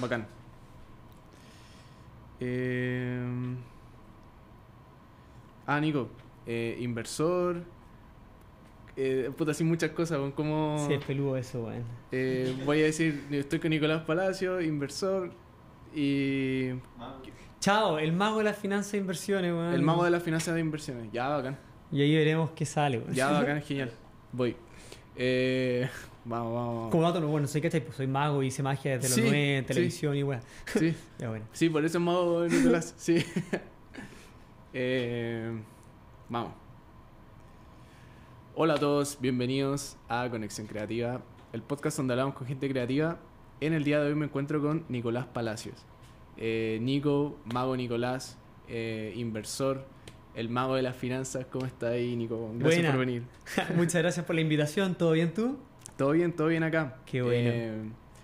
bacán. Eh... Ah, Nico, eh, inversor. Eh, puta, así muchas cosas, weón, como... Sí, es peludo eso, weón. Eh, voy a decir, estoy con Nicolás Palacio, inversor y... Chao, el mago de las finanzas e inversiones, weón. El mago de las finanzas de inversiones. Ya, bacán. Y ahí veremos qué sale, weón. Ya, bacán, genial. Voy. Eh, vamos, vamos, vamos. Como dato, no, bueno, soy ¿cachai? Pues soy mago, hice magia desde Sí, los 9 en sí. televisión y weón. Sí, Ya bueno. sí, por eso es mago Nicolás. Sí. Eh, vamos. Hola a todos, bienvenidos a Conexión Creativa, el podcast donde hablamos con gente creativa. En el día de hoy me encuentro con Nicolás Palacios. Eh, Nico, mago Nicolás, eh, inversor, el mago de las finanzas. ¿Cómo está ahí, Nico? Gracias Buena. por venir. Muchas gracias por la invitación. ¿Todo bien tú? Todo bien, todo bien acá. Qué bueno. Eh,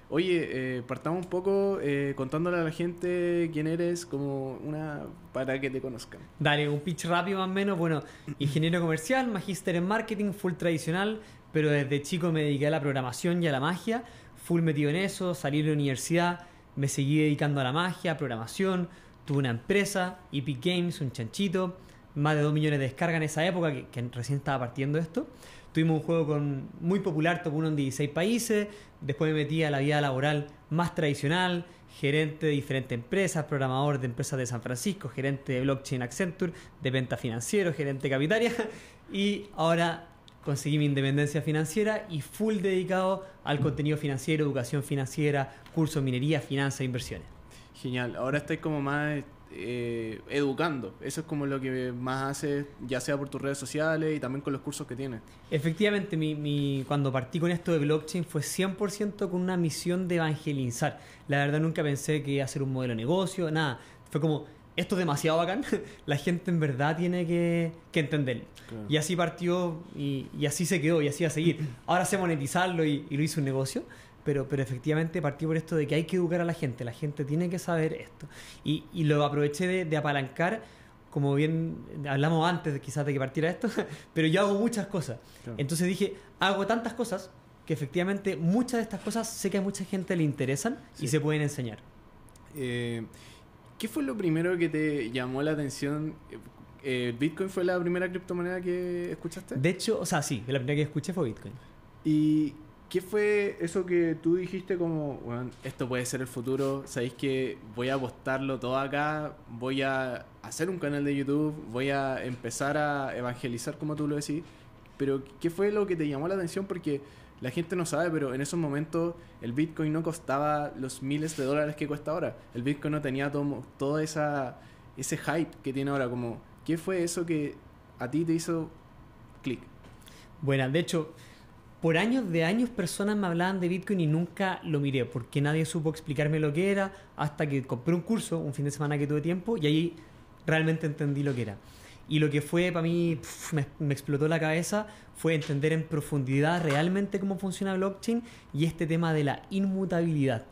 oye, eh, partamos un poco eh, contándole a la gente quién eres, como una para que te conozcan. Dale, un pitch rápido más o menos. Bueno, ingeniero comercial, magíster en marketing, full tradicional, pero desde chico me dediqué a la programación y a la magia. Full metido en eso, salí de la universidad, me seguí dedicando a la magia, a programación. Tuve una empresa, Epic Games, un chanchito, más de 2 millones de descargas en esa época, que, que recién estaba partiendo esto. Tuvimos un juego con, muy popular, top 1 en 16 países. Después me metí a la vida laboral más tradicional, gerente de diferentes empresas, programador de empresas de San Francisco, gerente de blockchain Accenture, de venta financiero, gerente capitaria. Y ahora conseguí mi independencia financiera y full dedicado al contenido financiero, educación financiera, cursos de minería, finanzas e inversiones. Genial. Ahora estáis como más eh, educando. Eso es como lo que más haces, ya sea por tus redes sociales y también con los cursos que tienes. Efectivamente, mi, mi- cuando partí con esto de blockchain fue 100% con una misión de evangelizar. La verdad nunca pensé que ser un modelo de negocio, nada. Fue como, esto es demasiado bacán, la gente en verdad tiene que, que entenderlo. Claro. Y así partió y, y así se quedó y así va a seguir. Ahora sé monetizarlo y, y lo hice un negocio, pero, pero efectivamente partí por esto de que hay que educar a la gente, la gente tiene que saber esto. Y, y lo aproveché de, de apalancar, como bien hablamos antes quizás de que partiera esto, pero yo hago muchas cosas. Claro. Entonces dije, hago tantas cosas que efectivamente muchas de estas cosas sé que a mucha gente le interesan Sí. y se pueden enseñar. Eh, ¿Qué fue lo primero que te llamó la atención? Eh, ¿Bitcoin fue la primera criptomoneda que escuchaste? De hecho, o sea, sí, la primera que escuché fue Bitcoin. ¿Y qué fue eso que tú dijiste como, "Weón, esto puede ser el futuro, sabéis que voy a apostarlo todo acá, voy a hacer un canal de YouTube, voy a empezar a evangelizar como tú lo decís, pero ¿qué fue lo que te llamó la atención? Porque la gente no sabe, pero en esos momentos el Bitcoin no costaba los miles de dólares que cuesta ahora. El Bitcoin no tenía todo, todo esa, ese hype que tiene ahora. Como, ¿Qué fue eso que a ti te hizo clic? Bueno, de hecho, por años de años personas me hablaban de Bitcoin y nunca lo miré porque nadie supo explicarme lo que era hasta que compré un curso un fin de semana que tuve tiempo y ahí realmente entendí lo que era. Y lo que fue para mí, me, explotó la cabeza, fue entender en profundidad realmente cómo funciona blockchain y este tema de la inmutabilidad.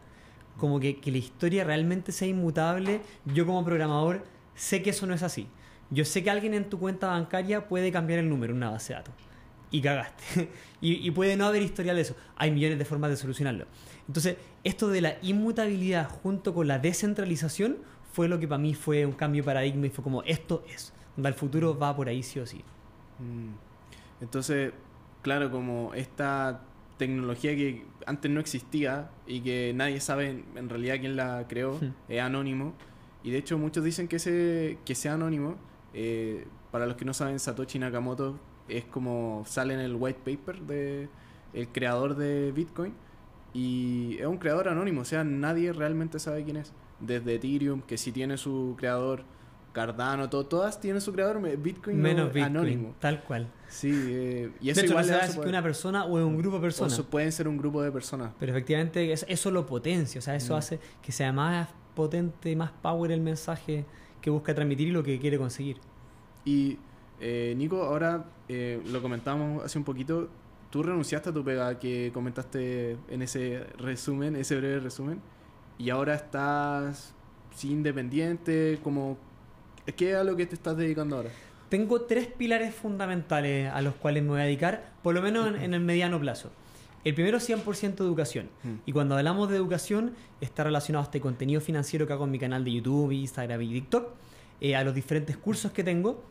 Como que, que la historia realmente sea inmutable. Yo como programador sé que eso no es así. Yo sé que alguien en tu cuenta bancaria puede cambiar el número una base de datos y cagaste. y, y puede no haber historial de eso. Hay millones de formas de solucionarlo. Entonces, esto de la inmutabilidad junto con la descentralización fue lo que para mí fue un cambio de paradigma y fue como, esto es. El futuro va por ahí sí o sí. Mm. Entonces, claro, como esta tecnología que antes no existía y que nadie sabe en, realidad quién la creó, Hmm. es anónimo. Y de hecho muchos dicen que, ese, que sea anónimo. Eh, para los que no saben, Satoshi Nakamoto es como sale en el white paper de el creador de Bitcoin. Y es un creador anónimo, o sea, nadie realmente sabe quién es. Desde Ethereum, que sí tiene su creador, Cardano, todo, todas tienen su creador, Bitcoin no, Menos Bitcoin, anónimo. tal cual. Sí, eh, y eso de hecho, igual no su que una persona o un grupo de personas. pueden ser un grupo de personas. Pero efectivamente es- eso lo potencia, o sea, eso Mm. hace que sea más potente, más power el mensaje que busca transmitir y lo que quiere conseguir. Y eh, Nico, ahora eh, lo comentamos hace un poquito. Tú renunciaste a tu pega que comentaste en ese resumen, ese breve resumen, y ahora estás sí, independiente, como ¿qué es a lo que te estás dedicando ahora? Tengo tres pilares fundamentales a los cuales me voy a dedicar, por lo menos en, en el mediano plazo. El primero es 100% educación. Mm. Y cuando hablamos de educación, está relacionado a este contenido financiero que hago en mi canal de YouTube, Instagram y TikTok, eh, a los diferentes cursos que tengo.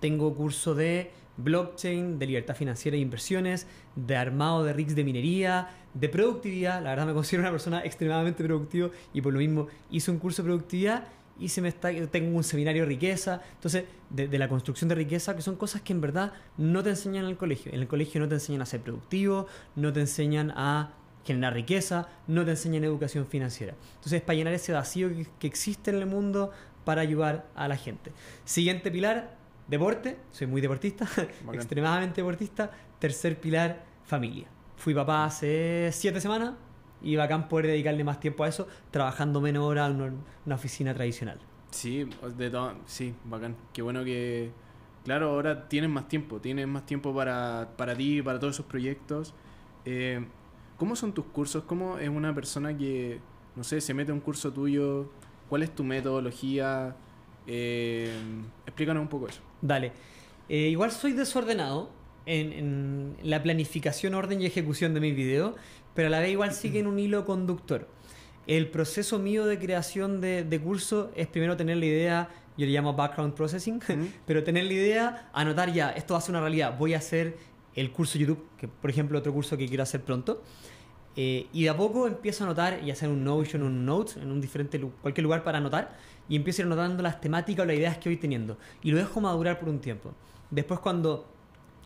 Tengo curso de blockchain, de libertad financiera e inversiones, de armado de rigs de minería, de productividad. La verdad me considero una persona extremadamente productiva y por lo mismo hice un curso de productividad y se me está, tengo un seminario de riqueza. Entonces, de, la construcción de riqueza, que son cosas que en verdad no te enseñan en el colegio. En el colegio no te enseñan a ser productivo, no te enseñan a generar riqueza, no te enseñan educación financiera. Entonces, para llenar ese vacío que existe en el mundo para ayudar a la gente. Siguiente pilar, deporte. Soy muy deportista, extremadamente deportista. Tercer pilar, familia. Fui papá hace siete semanas y bacán poder dedicarle más tiempo a eso, trabajando menos horas en una, una oficina tradicional. Sí, de todo, sí, bacán. Qué bueno que, claro, ahora tienes más tiempo, tienes más tiempo para, para ti, para todos esos proyectos. Eh, ¿Cómo son tus cursos? ¿Cómo es una persona que, no sé, se mete a un curso tuyo? ¿Cuál es tu metodología? Eh, explícanos un poco eso. Dale. Eh, igual soy desordenado en, en la planificación, orden y ejecución de mis videos, pero a la vez igual siguen un hilo conductor. El proceso mío de creación de, de curso es primero tener la idea, yo le llamo background processing, pero tener la idea, anotar ya, esto va a ser una realidad, voy a hacer el curso YouTube, que por ejemplo otro curso que quiero hacer pronto, eh, y de a poco empiezo a anotar y hacer un Notion, un Notes, en un diferente cualquier lugar para anotar, y empiezo a ir anotando las temáticas o las ideas que voy teniendo, y lo dejo madurar por un tiempo. Después cuando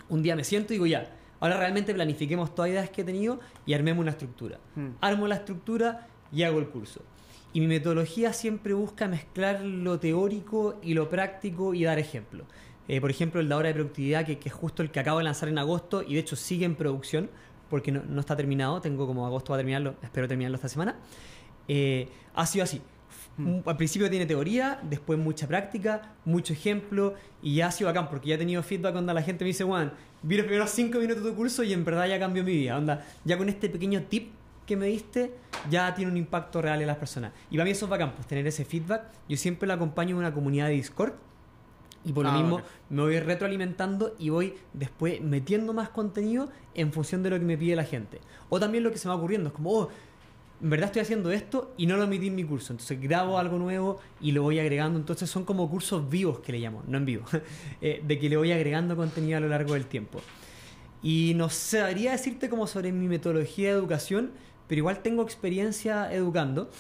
un día me siento y digo ya, ahora realmente planifiquemos todas las ideas que he tenido y armemos una estructura. Mm. Armo la estructura y hago el curso. Y mi metodología siempre busca mezclar lo teórico y lo práctico y dar ejemplo. Eh, por ejemplo, el de ahora de productividad, que, que es justo el que acabo de lanzar en agosto y de hecho sigue en producción porque no, no está terminado. Tengo como agosto va a terminarlo, espero terminarlo esta semana. Eh, ha sido así. Mm. Al principio tiene teoría, después mucha práctica, mucho ejemplo y ya ha sido bacán porque ya he tenido feedback cuando la gente me dice, Juan, vi los primeros cinco minutos de tu curso y en verdad ya cambió mi vida. Onda, ya con este pequeño tip que me diste, ya tiene un impacto real en las personas. Y para mí eso es bacán, pues tener ese feedback. Yo siempre lo acompaño en una comunidad de Discord y por lo Ah, mismo me voy retroalimentando y voy después metiendo más contenido en función de lo que me pide la gente. O también lo que se me va ocurriendo, es como, oh, en verdad estoy haciendo esto y no lo emití en mi curso. Entonces grabo algo nuevo y lo voy agregando. Entonces son como cursos vivos que le llamo, no en vivo, eh, de que le voy agregando contenido a lo largo del tiempo. Y no sabría decirte como sobre mi metodología de educación, pero igual tengo experiencia educando.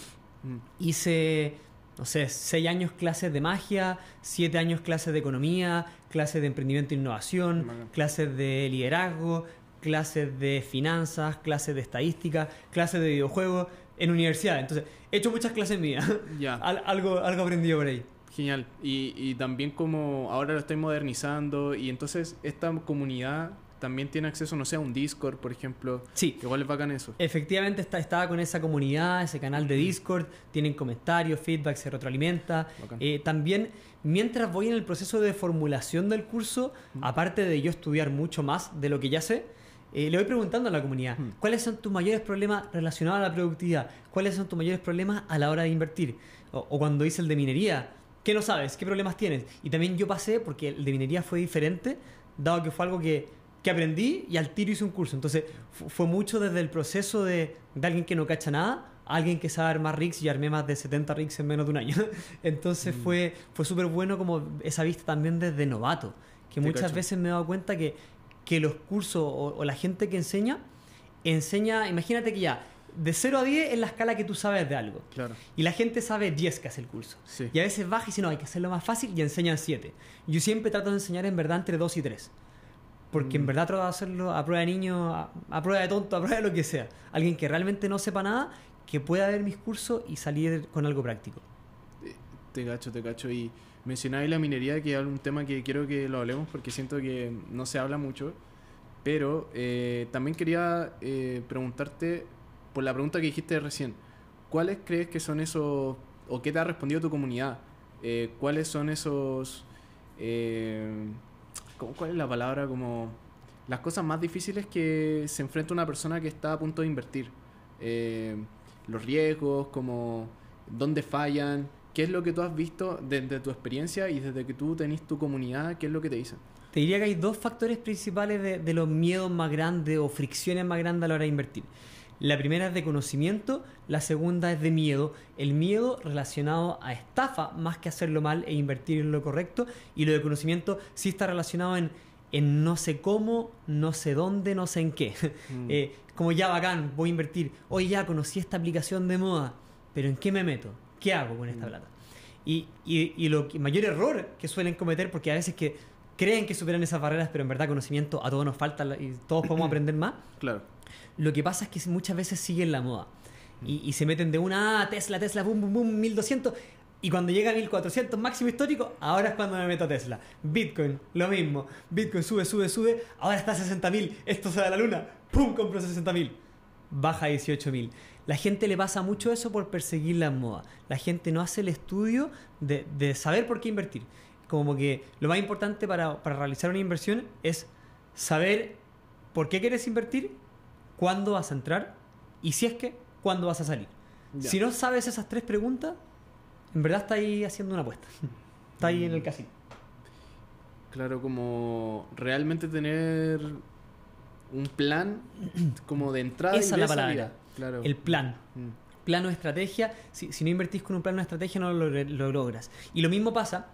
Mm. Hice, no sé, seis años clases de magia, siete años clases de economía, clases de emprendimiento e innovación, clases de liderazgo, clases de finanzas, clases de estadística, clases de videojuegos en universidad. Entonces, he hecho muchas clases mías. Ya. Al- algo, algo aprendido por ahí. Genial. Y, y también como ahora lo estoy modernizando y entonces esta comunidad también tiene acceso, no sé, a un Discord, por ejemplo. Sí, Igual es bacán eso. Efectivamente está, estaba con esa comunidad, ese canal de Discord, tienen comentarios, feedback, se retroalimenta. Eh, también, mientras voy en el proceso de formulación del curso, Mm. aparte de yo estudiar mucho más de lo que ya sé, eh, le voy preguntando a la comunidad, Mm. ¿cuáles son tus mayores problemas relacionados a la productividad? ¿Cuáles son tus mayores problemas a la hora de invertir? O, o cuando hice el de minería, ¿qué no sabes? ¿Qué problemas tienes? Y también yo pasé, porque el de minería fue diferente, dado que fue algo que, que aprendí y al tiro hice un curso. Entonces fu- fue mucho desde el proceso de, de alguien que no cacha nada a alguien que sabe armar rigs y armé más de 70 rigs en menos de un año. Entonces Mm. fue, fue súper bueno como esa vista también desde novato, que Te muchas cacho. veces me he dado cuenta que, que los cursos o, o la gente que enseña, enseña, imagínate que ya, de 0 a 10 es la escala que tú sabes de algo. Claro. Y la gente sabe 10 que hace el curso. Sí. Y a veces baja y dice, no, hay que hacerlo más fácil y enseñan 7. Yo siempre trato de enseñar en verdad entre 2 y 3. Porque en Mm. verdad trato de hacerlo a prueba de niño, a, a prueba de tonto, a prueba de lo que sea. Alguien que realmente no sepa nada, que pueda ver mis cursos y salir con algo práctico. Te cacho, te cacho. Y mencionabas la minería, que es un tema que quiero que lo hablemos porque siento que no se habla mucho. Pero eh, también quería eh, preguntarte, por la pregunta que dijiste recién, ¿cuáles crees que son esos, o qué te ha respondido tu comunidad? Eh, ¿Cuáles son esos, eh, ¿cómo- ¿cuál es la palabra? Como las cosas más difíciles que se enfrenta una persona que está a punto de invertir. Eh, los riesgos, como dónde fallan, qué es lo que tú has visto desde tu experiencia y desde que tú tenés tu comunidad, qué es lo que te dicen. Te diría que hay dos factores principales de, de los miedos más grandes o fricciones más grandes a la hora de invertir. La primera es de conocimiento, la segunda es de miedo. El miedo relacionado a estafa más que hacerlo mal e invertir en lo correcto. Y lo de conocimiento sí está relacionado en, en no sé cómo, no sé dónde, no sé en qué. Mm. Eh, como ya bacán, voy a invertir. Hoy ya conocí esta aplicación de moda, pero ¿en qué me meto? ¿Qué hago con esta Mm. plata? Y, y, y lo que- mayor error que suelen cometer, porque a veces que creen que superan esas barreras, pero en verdad conocimiento a todos nos falta y todos podemos aprender más. Claro. Lo que pasa es que muchas veces siguen la moda y, se meten de una ah, Tesla, Tesla, boom, boom, boom, 1200. Y cuando llega a 1400 máximo histórico, ahora es cuando me meto a Tesla. Bitcoin, lo mismo. Bitcoin sube, sube, sube. Ahora está a 60.000. Esto se da a la luna. ¡Pum! Compro 60.000. Baja a 18.000. La gente le pasa mucho eso por perseguir la moda. La gente no hace el estudio de, de saber por qué invertir. Como que lo más importante para, para realizar una inversión es saber por qué quieres invertir, cuándo vas a entrar y si es que, cuándo vas a salir. Ya. Si no sabes esas tres preguntas, en verdad está ahí haciendo una apuesta. Está ahí en el casino. Claro, como realmente tener un plan como de entrada Esa y es de la palabra. salida. Claro. El plan. Mm. Plano de estrategia. Si, si no invertís con un plano de estrategia, no lo, lo logras. Y lo mismo pasa,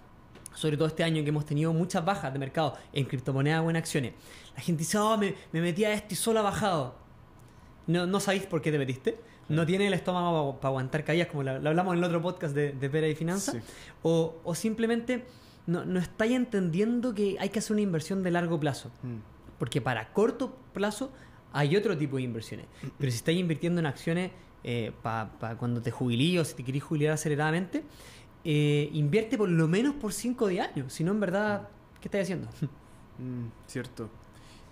sobre todo este año que hemos tenido muchas bajas de mercado en criptomonedas o en acciones. La gente dice, oh, me, me metí a esto y solo ha bajado. No, no sabéis por qué te metiste. No tiene el estómago para aguantar caídas, como lo, hablamos en el otro podcast de, de Pera y Finanzas. Sí. O, o simplemente no, no estáis entendiendo que hay que hacer una inversión de largo plazo. Mm. Porque para corto plazo hay otro tipo de inversiones. Pero si estás invirtiendo en acciones para cuando te jubilí o si te querés jubilar aceleradamente, eh, invierte por lo menos por 5 de años. Si no, en verdad, ¿qué estás haciendo? Mm, cierto.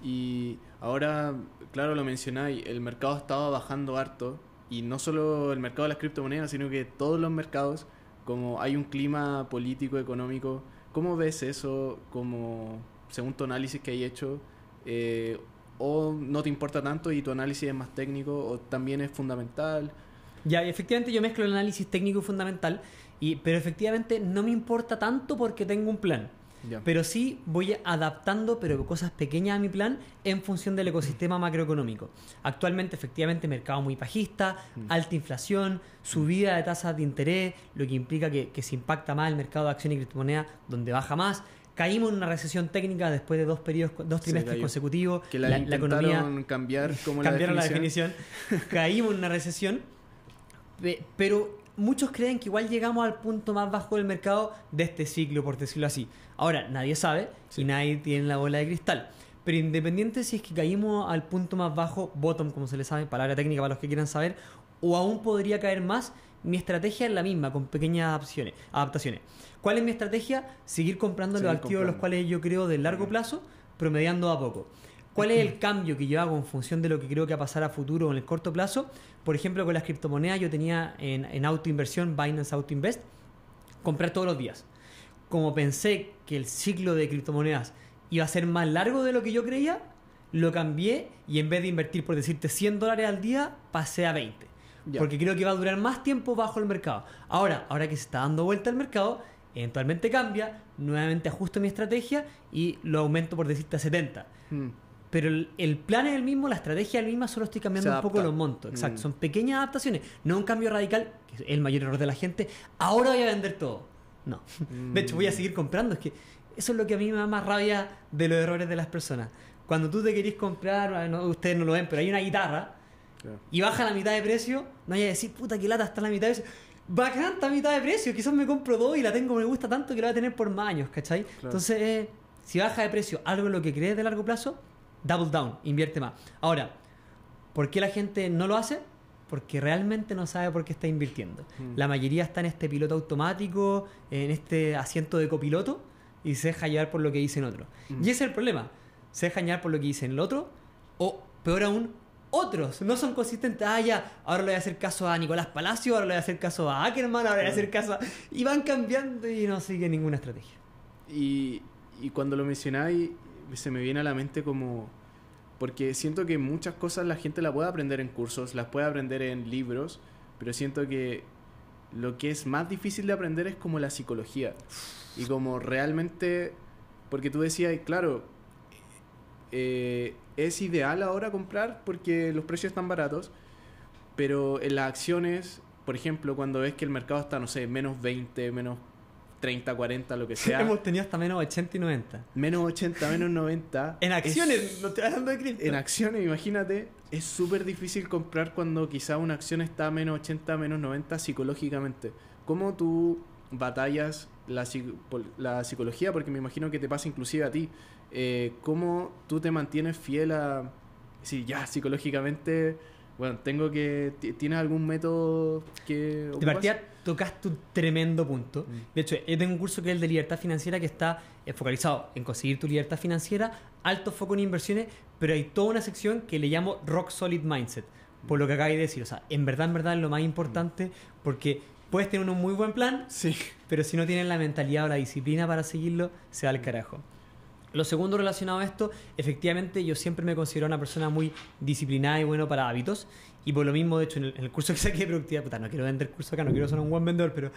Y ahora, claro, lo mencionáis, el mercado estaba bajando harto. Y no solo el mercado de las criptomonedas, sino que todos los mercados, como hay un clima político, económico. ¿Cómo ves eso como, según tu análisis que hay hecho? eh, ¿O no te importa tanto y tu análisis es más técnico? ¿O también es fundamental? Ya, efectivamente yo mezclo el análisis técnico y fundamental, y, pero efectivamente no me importa tanto porque tengo un plan. Pero sí voy adaptando, pero cosas pequeñas a mi plan en función del ecosistema macroeconómico. Actualmente, efectivamente, mercado muy bajista, Mm. alta inflación, subida de tasas de interés, lo que implica que, que se impacta más el mercado de acciones y criptomonedas, donde baja más. Caímos en una recesión técnica después de dos periodos, dos trimestres consecutivos. que la, economía cambiar como la cambiaron definición. la definición. Caímos en una recesión, pe- pero muchos creen que igual llegamos al punto más bajo del mercado de este ciclo, por decirlo así. Ahora, nadie sabe Sí. y nadie tiene la bola de cristal. Pero independiente si es que caímos al punto más bajo, bottom, como se le sabe, palabra técnica para los que quieran saber, o aún podría caer más, mi estrategia es la misma, con pequeñas adaptaciones. adaptaciones. ¿Cuál es mi estrategia? Seguir comprando los activos los cuales yo creo de largo plazo, promediando a poco. ¿Cuál es el cambio que yo hago en función de lo que creo que va a pasar a futuro o en el corto plazo? Por ejemplo, con las criptomonedas yo tenía en, en autoinversión, Binance Auto Invest, comprar todos los días. Como pensé que el ciclo de criptomonedas iba a ser más largo de lo que yo creía, lo cambié y en vez de invertir, por decirte, 100 dólares al día, pasé a 20. Ya. Porque creo que va a durar más tiempo bajo el mercado. Ahora, ahora que se está dando vuelta el mercado, eventualmente cambia, nuevamente ajusto mi estrategia y lo aumento por decirte a 70. Mm. Pero el, el plan es el mismo, la estrategia es la misma, solo estoy cambiando un poco los montos. Exacto, Mm. son pequeñas adaptaciones, no un cambio radical, que es el mayor error de la gente. Ahora voy a vender todo. No. De hecho, voy a Mm. seguir comprando. Es que eso es lo que a mí me da más rabia de los errores de las personas. Cuando tú te querís comprar, no, ustedes no lo ven, pero hay una guitarra Claro. y baja la mitad de precio, no vaya a decir, puta, que lata está la mitad de precio. Bacán, está a mitad de precio. Quizás me compro dos y la tengo, me gusta tanto que la voy a tener por más años, ¿cachai? Entonces, eh, si baja de precio algo en lo que crees de largo plazo, double down, invierte más. Ahora, ¿por qué la gente no lo hace? Porque realmente no sabe por qué está invirtiendo. Mm. La mayoría está en este piloto automático, en este asiento de copiloto y se deja llevar por lo que dicen otros. Mm. Y ese es el problema. Se dejan llevar por lo que dicen el otro o, peor aún, otros. No son consistentes. Ah, ya, ahora le voy a hacer caso a Nicolás Palacio, ahora le voy a hacer caso a Ackerman, ahora le voy a hacer caso a... Y van cambiando y no siguen ninguna estrategia. Y, y cuando lo mencionáis, se me viene a la mente como... Porque siento que muchas cosas la gente la puede aprender en cursos, las puede aprender en libros, pero siento que lo que es más difícil de aprender es como la psicología. Y como realmente porque tú decías, claro, eh, es ideal ahora comprar porque los precios están baratos, pero en las acciones, por ejemplo, cuando ves que el mercado está, no sé, menos 20, menos 30, 40, lo que sea. Hemos tenido hasta menos 80 y 90. Menos 80, menos 90. en acciones, es- no estoy hablando de cripto. en acciones, imagínate, es súper difícil comprar cuando quizá una acción está a menos 80, menos 90 psicológicamente. ¿Cómo tú batallas la, la psicología? Porque me imagino que te pasa inclusive a ti. Eh, ¿Cómo tú te mantienes fiel a... Sí, ya, psicológicamente... Bueno, tengo que... ti- ¿Tienes algún método que... De ocupas? partida tocaste un tremendo punto. Mm. De hecho, yo tengo un curso que es el de libertad financiera que está focalizado en conseguir tu libertad financiera, alto foco en inversiones, pero hay toda una sección que le llamo Rock Solid Mindset, por lo que acabáis de decir. O sea, en verdad, en verdad es lo más importante porque puedes tener un muy buen plan, Sí. pero si no tienes la mentalidad o la disciplina para seguirlo, se va al carajo. Lo segundo relacionado a esto, efectivamente yo siempre me considero una persona muy disciplinada y bueno para hábitos. Y por lo mismo, de hecho, en el, en el curso que saqué de productividad, puta, no quiero vender curso acá, no quiero ser un buen vendedor, pero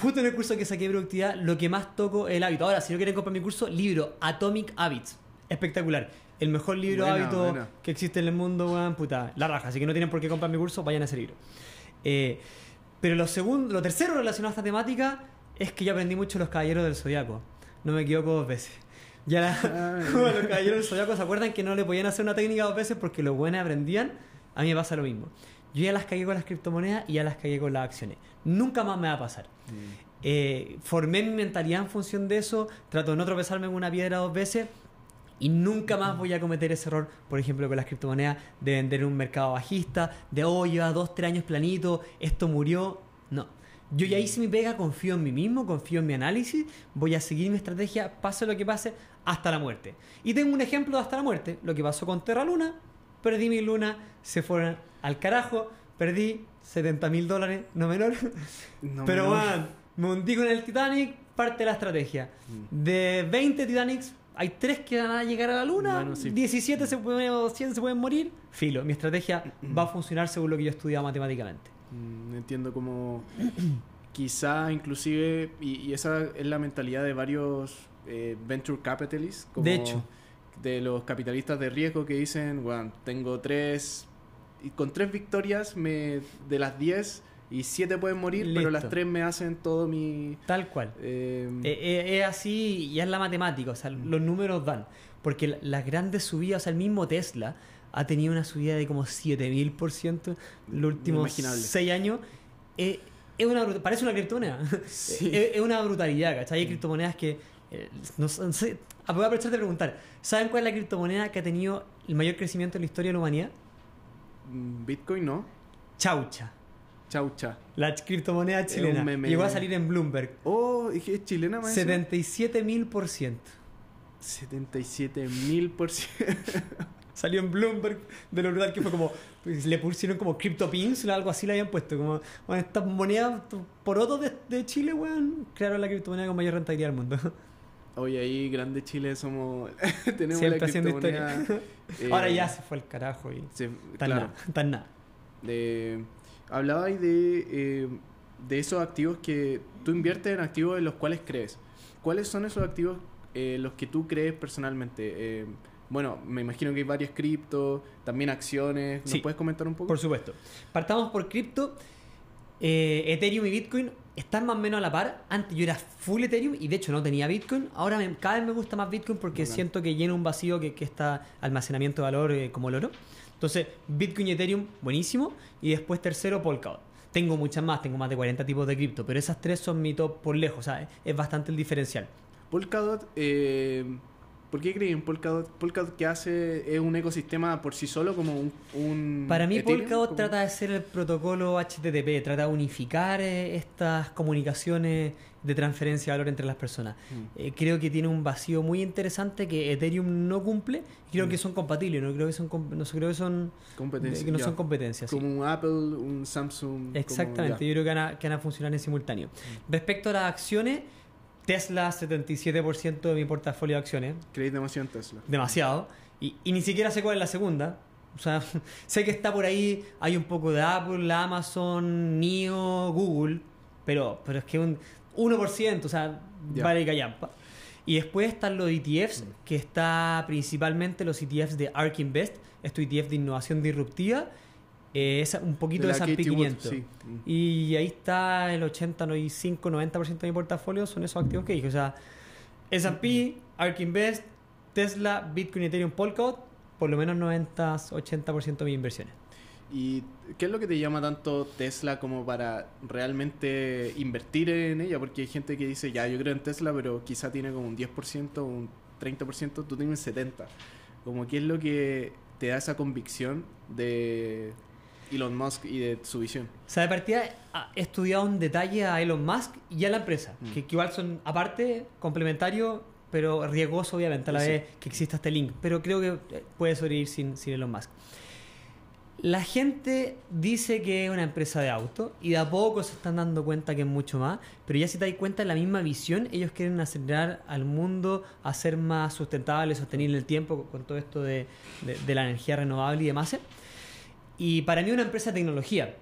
justo en el curso que saqué de productividad, lo que más toco es el hábito. Ahora, si no quieren comprar mi curso, libro Atomic Habits. Espectacular. El mejor libro hábito que existe en el mundo, weón, puta, la raja. Así que no tienen por qué comprar mi curso, vayan a ese libro. Eh, pero lo segundo, lo tercero relacionado a esta temática es que yo aprendí mucho de los caballeros del zodiaco. No me equivoco dos veces. Ya la- como los caballeros del se acuerdan que no le podían hacer una técnica dos veces porque los buenos aprendían. A mí me pasa lo mismo. Yo ya las cagué con las criptomonedas y ya las cagué con las acciones. Nunca más me va a pasar. Mm. Eh, formé mi mentalidad en función de eso, trato de no tropezarme con una piedra dos veces y nunca más voy a cometer ese error, por ejemplo, con las criptomonedas, de vender en un mercado bajista, de oh, lleva dos, tres años planito, esto murió. No. Yo ya hice mi pega, confío en mí mismo, confío en mi análisis, voy a seguir mi estrategia, pase lo que pase, hasta la muerte. Y tengo un ejemplo de hasta la muerte, lo que pasó con Terra Luna, perdí mi luna, se fueron al carajo, perdí 70 mil dólares, no menor. No, Pero, no. man, me hundí con el Titanic, parte de la estrategia. Mm. De 20 Titanics, hay 3 que van a llegar a la luna, Bueno, sí. 17 se pueden, o 100 se pueden morir. Filo, mi estrategia va a funcionar según lo que yo he estudiado matemáticamente. Mm, Entiendo como quizá inclusive, y, y esa es la mentalidad de varios eh, venture capitalists, como De hecho. de los capitalistas de riesgo que dicen, bueno, tengo tres, y con tres victorias me, de las 10 y 7 pueden morir, pero las tres me hacen todo mi... Tal cual. eh, Eh, eh, es así y es la matemática, o sea, los números dan. Porque la- las grandes subidas, o sea, el mismo Tesla ha tenido una subida de como 7000% los últimos. 6 años. Es una, parece una criptomoneda. Sí. es, una brutalidad, ¿cachai? Hay criptomonedas que. Eh, no, sé- no sé, ah, voy a aprovechar de preguntar: ¿saben cuál es la criptomoneda que ha tenido el mayor crecimiento en la historia de la humanidad? mm, Bitcoin no, Chaucha. chaucha. La criptomoneda chilena. Llegó a salir en Bloomberg. Oh, dije, ¿es chilena más. 77 mil por ciento. 77 mil por ciento. Salió en Bloomberg de lo brutal que fue como. pues, Le pusieron como CryptoPins o algo así le habían puesto. Como, bueno, estas monedas por otros de, de Chile, weón, crearon la criptomoneda con mayor rentabilidad del mundo. Hoy ahí, grande Chile, somos. tenemos Siempre la haciendo historia. eh, Ahora ya se fue al carajo y. se- Tan claro. nada, tan nada. De, hablabais de, eh, de esos activos que tú inviertes en activos en los cuales crees. ¿Cuáles son esos activos eh, los que tú crees personalmente? Bueno, me imagino que hay varias cripto, también acciones. ¿Nos Sí. puedes comentar un poco? Por supuesto. Partamos por cripto. Ethereum y Bitcoin están más o menos a la par. Antes yo era full Ethereum y de hecho no tenía Bitcoin. Ahora me- cada vez me gusta más Bitcoin porque siento que llena un vacío que, que está almacenamiento de valor eh, como el oro. Entonces, Bitcoin y Ethereum, buenísimo. Y después tercero, Polkadot. Tengo muchas más, tengo más de 40 tipos de cripto, pero esas tres son mi top por lejos. O sea, es- es bastante el diferencial. Polkadot, eh, ¿por qué creen Polkadot? Polkadot que hace es un ecosistema por sí solo como un... un Para mí, Ethereum, Polkadot como- trata de ser el protocolo HTTP, trata de unificar eh, estas comunicaciones de transferencia de valor entre las personas. Mm. Eh, creo que tiene un vacío muy interesante que Ethereum no cumple. Creo Mm. que son compatibles, no creo que son, no creo que son, que no son competencias. sí. Como un Apple, un Samsung. como- Exactamente, yo creo que van, a, que van a funcionar en simultáneo. Respecto a las acciones, Tesla 77% de mi portafolio de acciones, Creéis demasiado en Tesla. demasiado. Y, y ni siquiera sé cuál es la segunda. O sea, sé que está por ahí, hay un poco de Apple, Amazon, NIO, Google, pero, pero es que un 1%, o sea, Ya. vale callampa. Y después están los ETFs, que está principalmente los ETFs de ARK Invest, este ETF de innovación disruptiva, eh, un poquito de, la S&P Katie Wood, 500. sí. Mm. Y ahí está el 80, 95, 90% de mi portafolio son esos activos que dije. O sea, S&P, ARK Invest, Tesla, Bitcoin, Ethereum, Polkadot, por lo menos 90, 80% de mis inversiones. ¿Y qué es lo que te llama tanto Tesla como para realmente invertir en ella? Porque hay gente que dice, ya, yo creo en Tesla, pero quizá tiene como un 10% o un 30%, tú tienes un 70%. Como, ¿qué es lo que te da esa convicción de Elon Musk y de su visión? O sea, de partida he estudiado en detalle a Elon Musk y a la empresa, Mm. que, que igual son aparte complementarios, pero riesgoso obviamente a la Sí. vez que exista este link. Pero creo que eh, puede sobrevivir sin, sin Elon Musk. La gente dice que es una empresa de auto y de a poco se están dando cuenta que es mucho más, pero ya si te das cuenta, en la misma visión, ellos quieren acelerar al mundo a ser más sustentable, sostenible en el tiempo, con todo esto de, de- de la energía renovable y demás. Y para mí una empresa de tecnología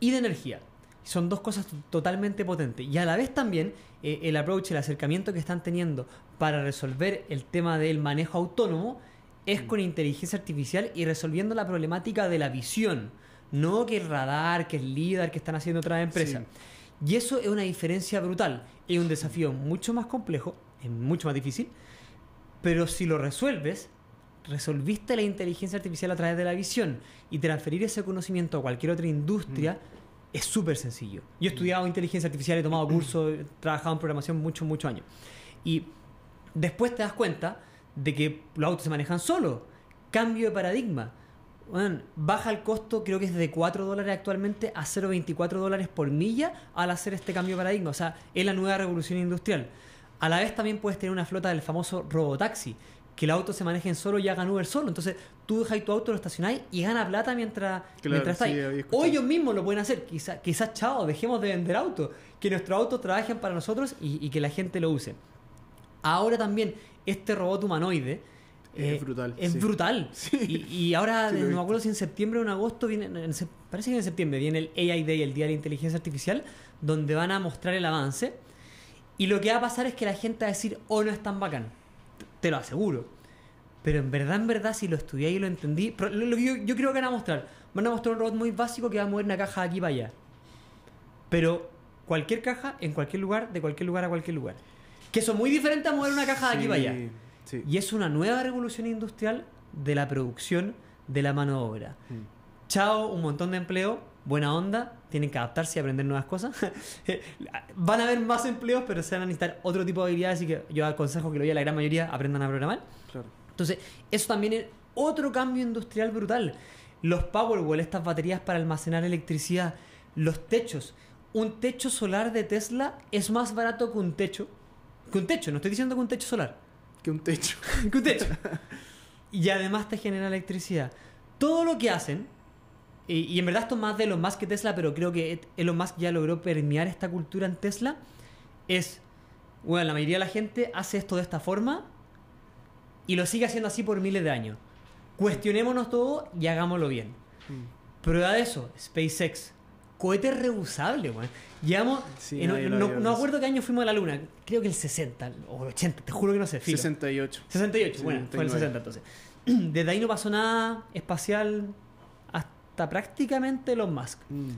y de energía. Son dos cosas totalmente potentes. Y a la vez también eh, el approach, el acercamiento que están teniendo para resolver el tema del manejo autónomo es con inteligencia artificial y resolviendo la problemática de la visión. No que el radar, que el LIDAR que están haciendo otras empresas. Y eso es una diferencia brutal. Es un desafío mucho más complejo, es mucho más difícil, pero si lo resuelves, resolviste la inteligencia artificial a través de la visión y transferir ese conocimiento a cualquier otra industria es súper sencillo. Yo he estudiado inteligencia artificial, he tomado cursos, he trabajado en programación muchos, muchos años. Y después te das cuenta de que los autos se manejan solos. Cambio de paradigma. Bueno, baja el costo, creo que es de 4 dólares actualmente a 0,24 dólares por milla al hacer este cambio de paradigma. O sea, es la nueva revolución industrial. A la vez también puedes tener una flota del famoso robotaxi, que el auto se manejen solo y hagan Uber solo. Entonces tú dejas tu auto, lo estacionáis y gana plata mientras, Claro, mientras sí, escuchado. O ellos mismos lo pueden hacer. Quizás, quizás chao, dejemos de vender autos. Que nuestros autos trabajen para nosotros y, y que la gente lo use. Ahora también, este robot humanoide. Es brutal, Es sí. brutal. Sí. Y, y ahora, no me acuerdo si en septiembre o en agosto, viene, en parece que en septiembre viene el AI Day, el Día de la Inteligencia Artificial, donde van a mostrar el avance. Y lo que va a pasar es que la gente va a decir, oh, no es tan bacán. Te lo aseguro. Pero en verdad, en verdad, si lo estudié y lo entendí, lo, que yo, yo creo que van a mostrar, van a mostrar un robot muy básico que va a mover una caja de aquí para allá. Pero cualquier caja, en cualquier lugar, de cualquier lugar a cualquier lugar. Que eso es muy diferente a mover una caja de aquí para allá. sí. Y es una nueva revolución industrial de la producción de la mano de obra. Mm. Chao, un montón de empleo, buena onda, tienen que adaptarse y aprender nuevas cosas. Van a haber más empleos, pero se van a necesitar otro tipo de habilidades, así que yo aconsejo que lo la gran mayoría aprendan a programar. Claro. Entonces, eso también es otro cambio industrial brutal. Los Powerwall, estas baterías para almacenar electricidad, los techos. Un techo solar de Tesla es más barato que un techo. Que un techo, no estoy diciendo que un techo solar. Que un techo. que un techo. Y además te genera electricidad. Todo lo que hacen, y, y en verdad esto es más de Elon Musk que Tesla, pero creo que Elon Musk ya logró permear esta cultura en Tesla, es, bueno, la mayoría de la gente hace esto de esta forma y lo sigue haciendo así por miles de años. Cuestionémonos todo y hagámoslo bien. Mm. Prueba de eso, SpaceX. Cohete reusable, weón. Llevamos. Sí, eh, no, no- no acuerdo qué año fuimos a la luna. Creo que el 60 o el 80, te juro que no sé. filo. 68. 68, bueno, fue el 69. 60 entonces. Desde ahí no pasó nada espacial hasta prácticamente Elon Musk. Mm.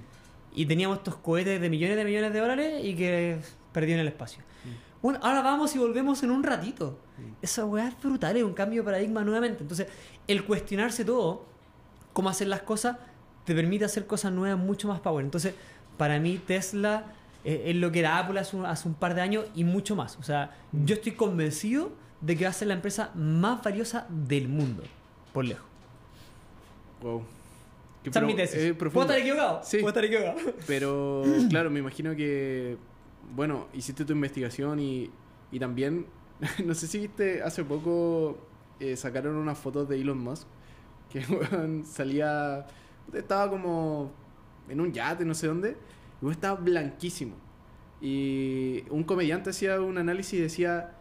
Y teníamos estos cohetes de millones de millones de dólares y que perdió en el espacio. Bueno, ahora vamos y volvemos en un ratito. Esa weá es brutal, es un cambio de paradigma nuevamente. Entonces, el cuestionarse todo, cómo hacer las cosas, te permite hacer cosas nuevas mucho más power. Entonces, para mí Tesla eh, es lo que era Apple hace un, hace un par de años y mucho más. O sea, yo estoy convencido de que va a ser la empresa más valiosa del mundo, por lejos. Wow. Qué Esa es mi tesis. eh, ¿Puedo estar equivocado? Sí. ¿Puedo estar equivocado? Pero claro, me imagino que, bueno, hiciste tu investigación y, y también, no sé si viste, hace poco eh, sacaron unas fotos de Elon Musk, que weón, salía, estaba como en un yate, no sé dónde, y weón, estaba blanquísimo. Y un comediante hacía un análisis y decía,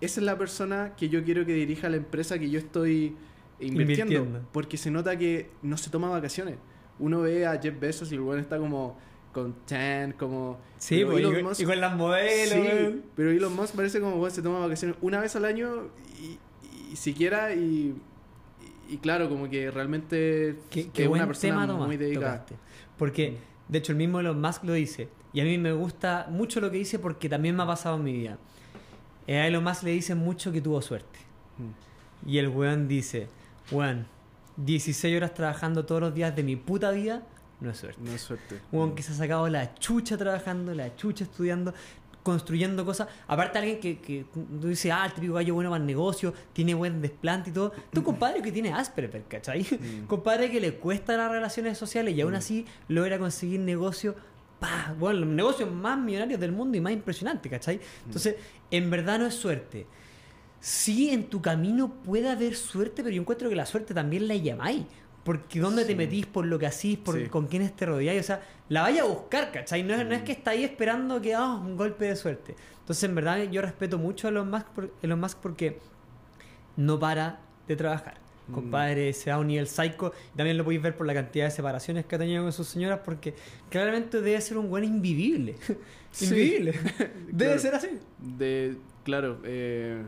esa es la persona que yo quiero que dirija la empresa que yo estoy invirtiendo. Invirtiendo. Porque se nota que no se toma vacaciones. Uno ve a Jeff Bezos y el weón está como con Chan, como... Sí, pero pues, y, Elon con- Musk- y con las modelos. Sí, pero Elon Musk parece como weón, se toma vacaciones una vez al año y, y siquiera y, y claro, como que realmente Qué, es qué buen una persona muy dedicada. tocaste. Porque, de hecho, el mismo Elon Musk lo dice. Y a mí me gusta mucho lo que dice porque también me ha pasado en mi vida. Eh, A Elon Musk le dicen mucho que tuvo suerte. Mm. Y el weón dice, weón, 16 horas trabajando todos los días de mi puta vida, no es suerte. No es suerte. Un que se ha sacado la chucha trabajando, la chucha estudiando, construyendo cosas. Aparte, alguien que, que tú dices, ah, el típico gallo bueno para el negocio, tiene buen desplante y todo. Tu compadre que tiene Asperger, ¿cachai? Mm. compadre que le cuesta las relaciones sociales y aún Mm. así logra conseguir negocio. pa, Bueno, los negocios más millonarios del mundo y más impresionantes, ¿cachai? Entonces, en verdad no es suerte. Sí, en tu camino puede haber suerte, pero yo encuentro que la suerte también la llamáis. Porque dónde te metís, por lo que hacís, por Sí. con quiénes te rodeáis, o sea, la vaya a buscar, ¿cachai? No es, no es Mm. que está ahí esperando que ah, un golpe de suerte. Entonces, en verdad, yo respeto mucho a Elon Musk, por- Elon Musk porque no para de trabajar. Mm. Compadre, se da un nivel psycho. También lo podéis ver por la cantidad de separaciones que ha tenido con sus señoras, porque claramente debe ser un buen invivible. Invivible. debe Claro. ser así. De, claro, eh,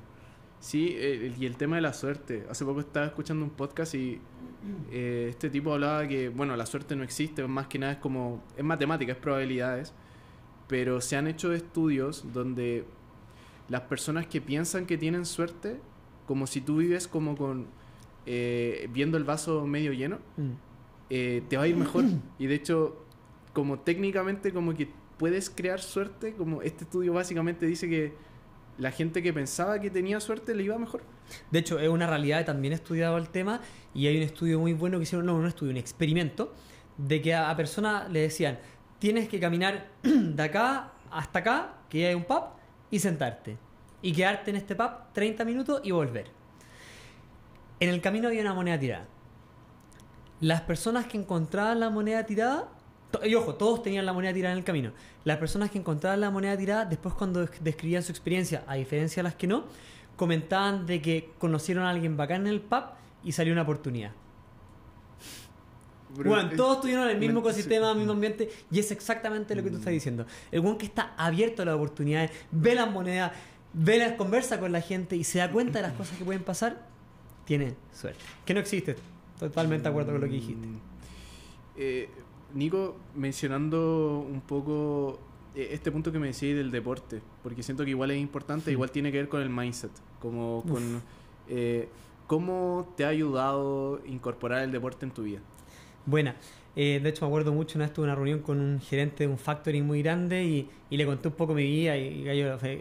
sí, eh, y el tema de la suerte. Hace poco estaba escuchando un podcast y eh, este tipo hablaba que, bueno, la suerte no existe, más que nada es como, es matemática, es probabilidades, pero se han hecho estudios donde las personas que piensan que tienen suerte, como si tú vives como con, eh, viendo el vaso medio lleno, Mm. te va a ir mejor. Y de hecho, como técnicamente como que puedes crear suerte, como este estudio básicamente dice que la gente que pensaba que tenía suerte le iba mejor. De hecho, es una realidad, también he estudiado el tema y hay un estudio muy bueno que hicieron, no, un estudio, un experimento, de que a, a personas le decían, tienes que caminar de acá hasta acá, que hay un pub, y sentarte. Y quedarte en este pub 30 minutos y volver. En el camino había una moneda tirada. Las personas que encontraban la moneda tirada, y ojo, todos tenían la moneda tirada en el camino. Las personas que encontraban la moneda tirada, después cuando des- describían su experiencia, a diferencia de las que no, comentaban de que conocieron a alguien bacán en el pub y salió una oportunidad. Bueno, es- todos tuvieron el mismo ecosistema, el mismo ambiente, y es exactamente lo que tú estás Mm. diciendo. El buen que está abierto a las oportunidades, ve las monedas, ve las conversa con la gente y se da cuenta de las cosas que pueden pasar, tiene suerte. Que no existe. Totalmente de acuerdo con lo que dijiste. Mm. Eh, Nico, mencionando un poco eh, este punto que me decís del deporte, porque siento que igual es importante, igual tiene que ver con el mindset, como Uf. con eh, cómo te ha ayudado incorporar el deporte en tu vida. Buena. Eh, de hecho, me acuerdo mucho, una vez tuve una reunión con un gerente de un factory muy grande y, y le conté un poco mi vida y,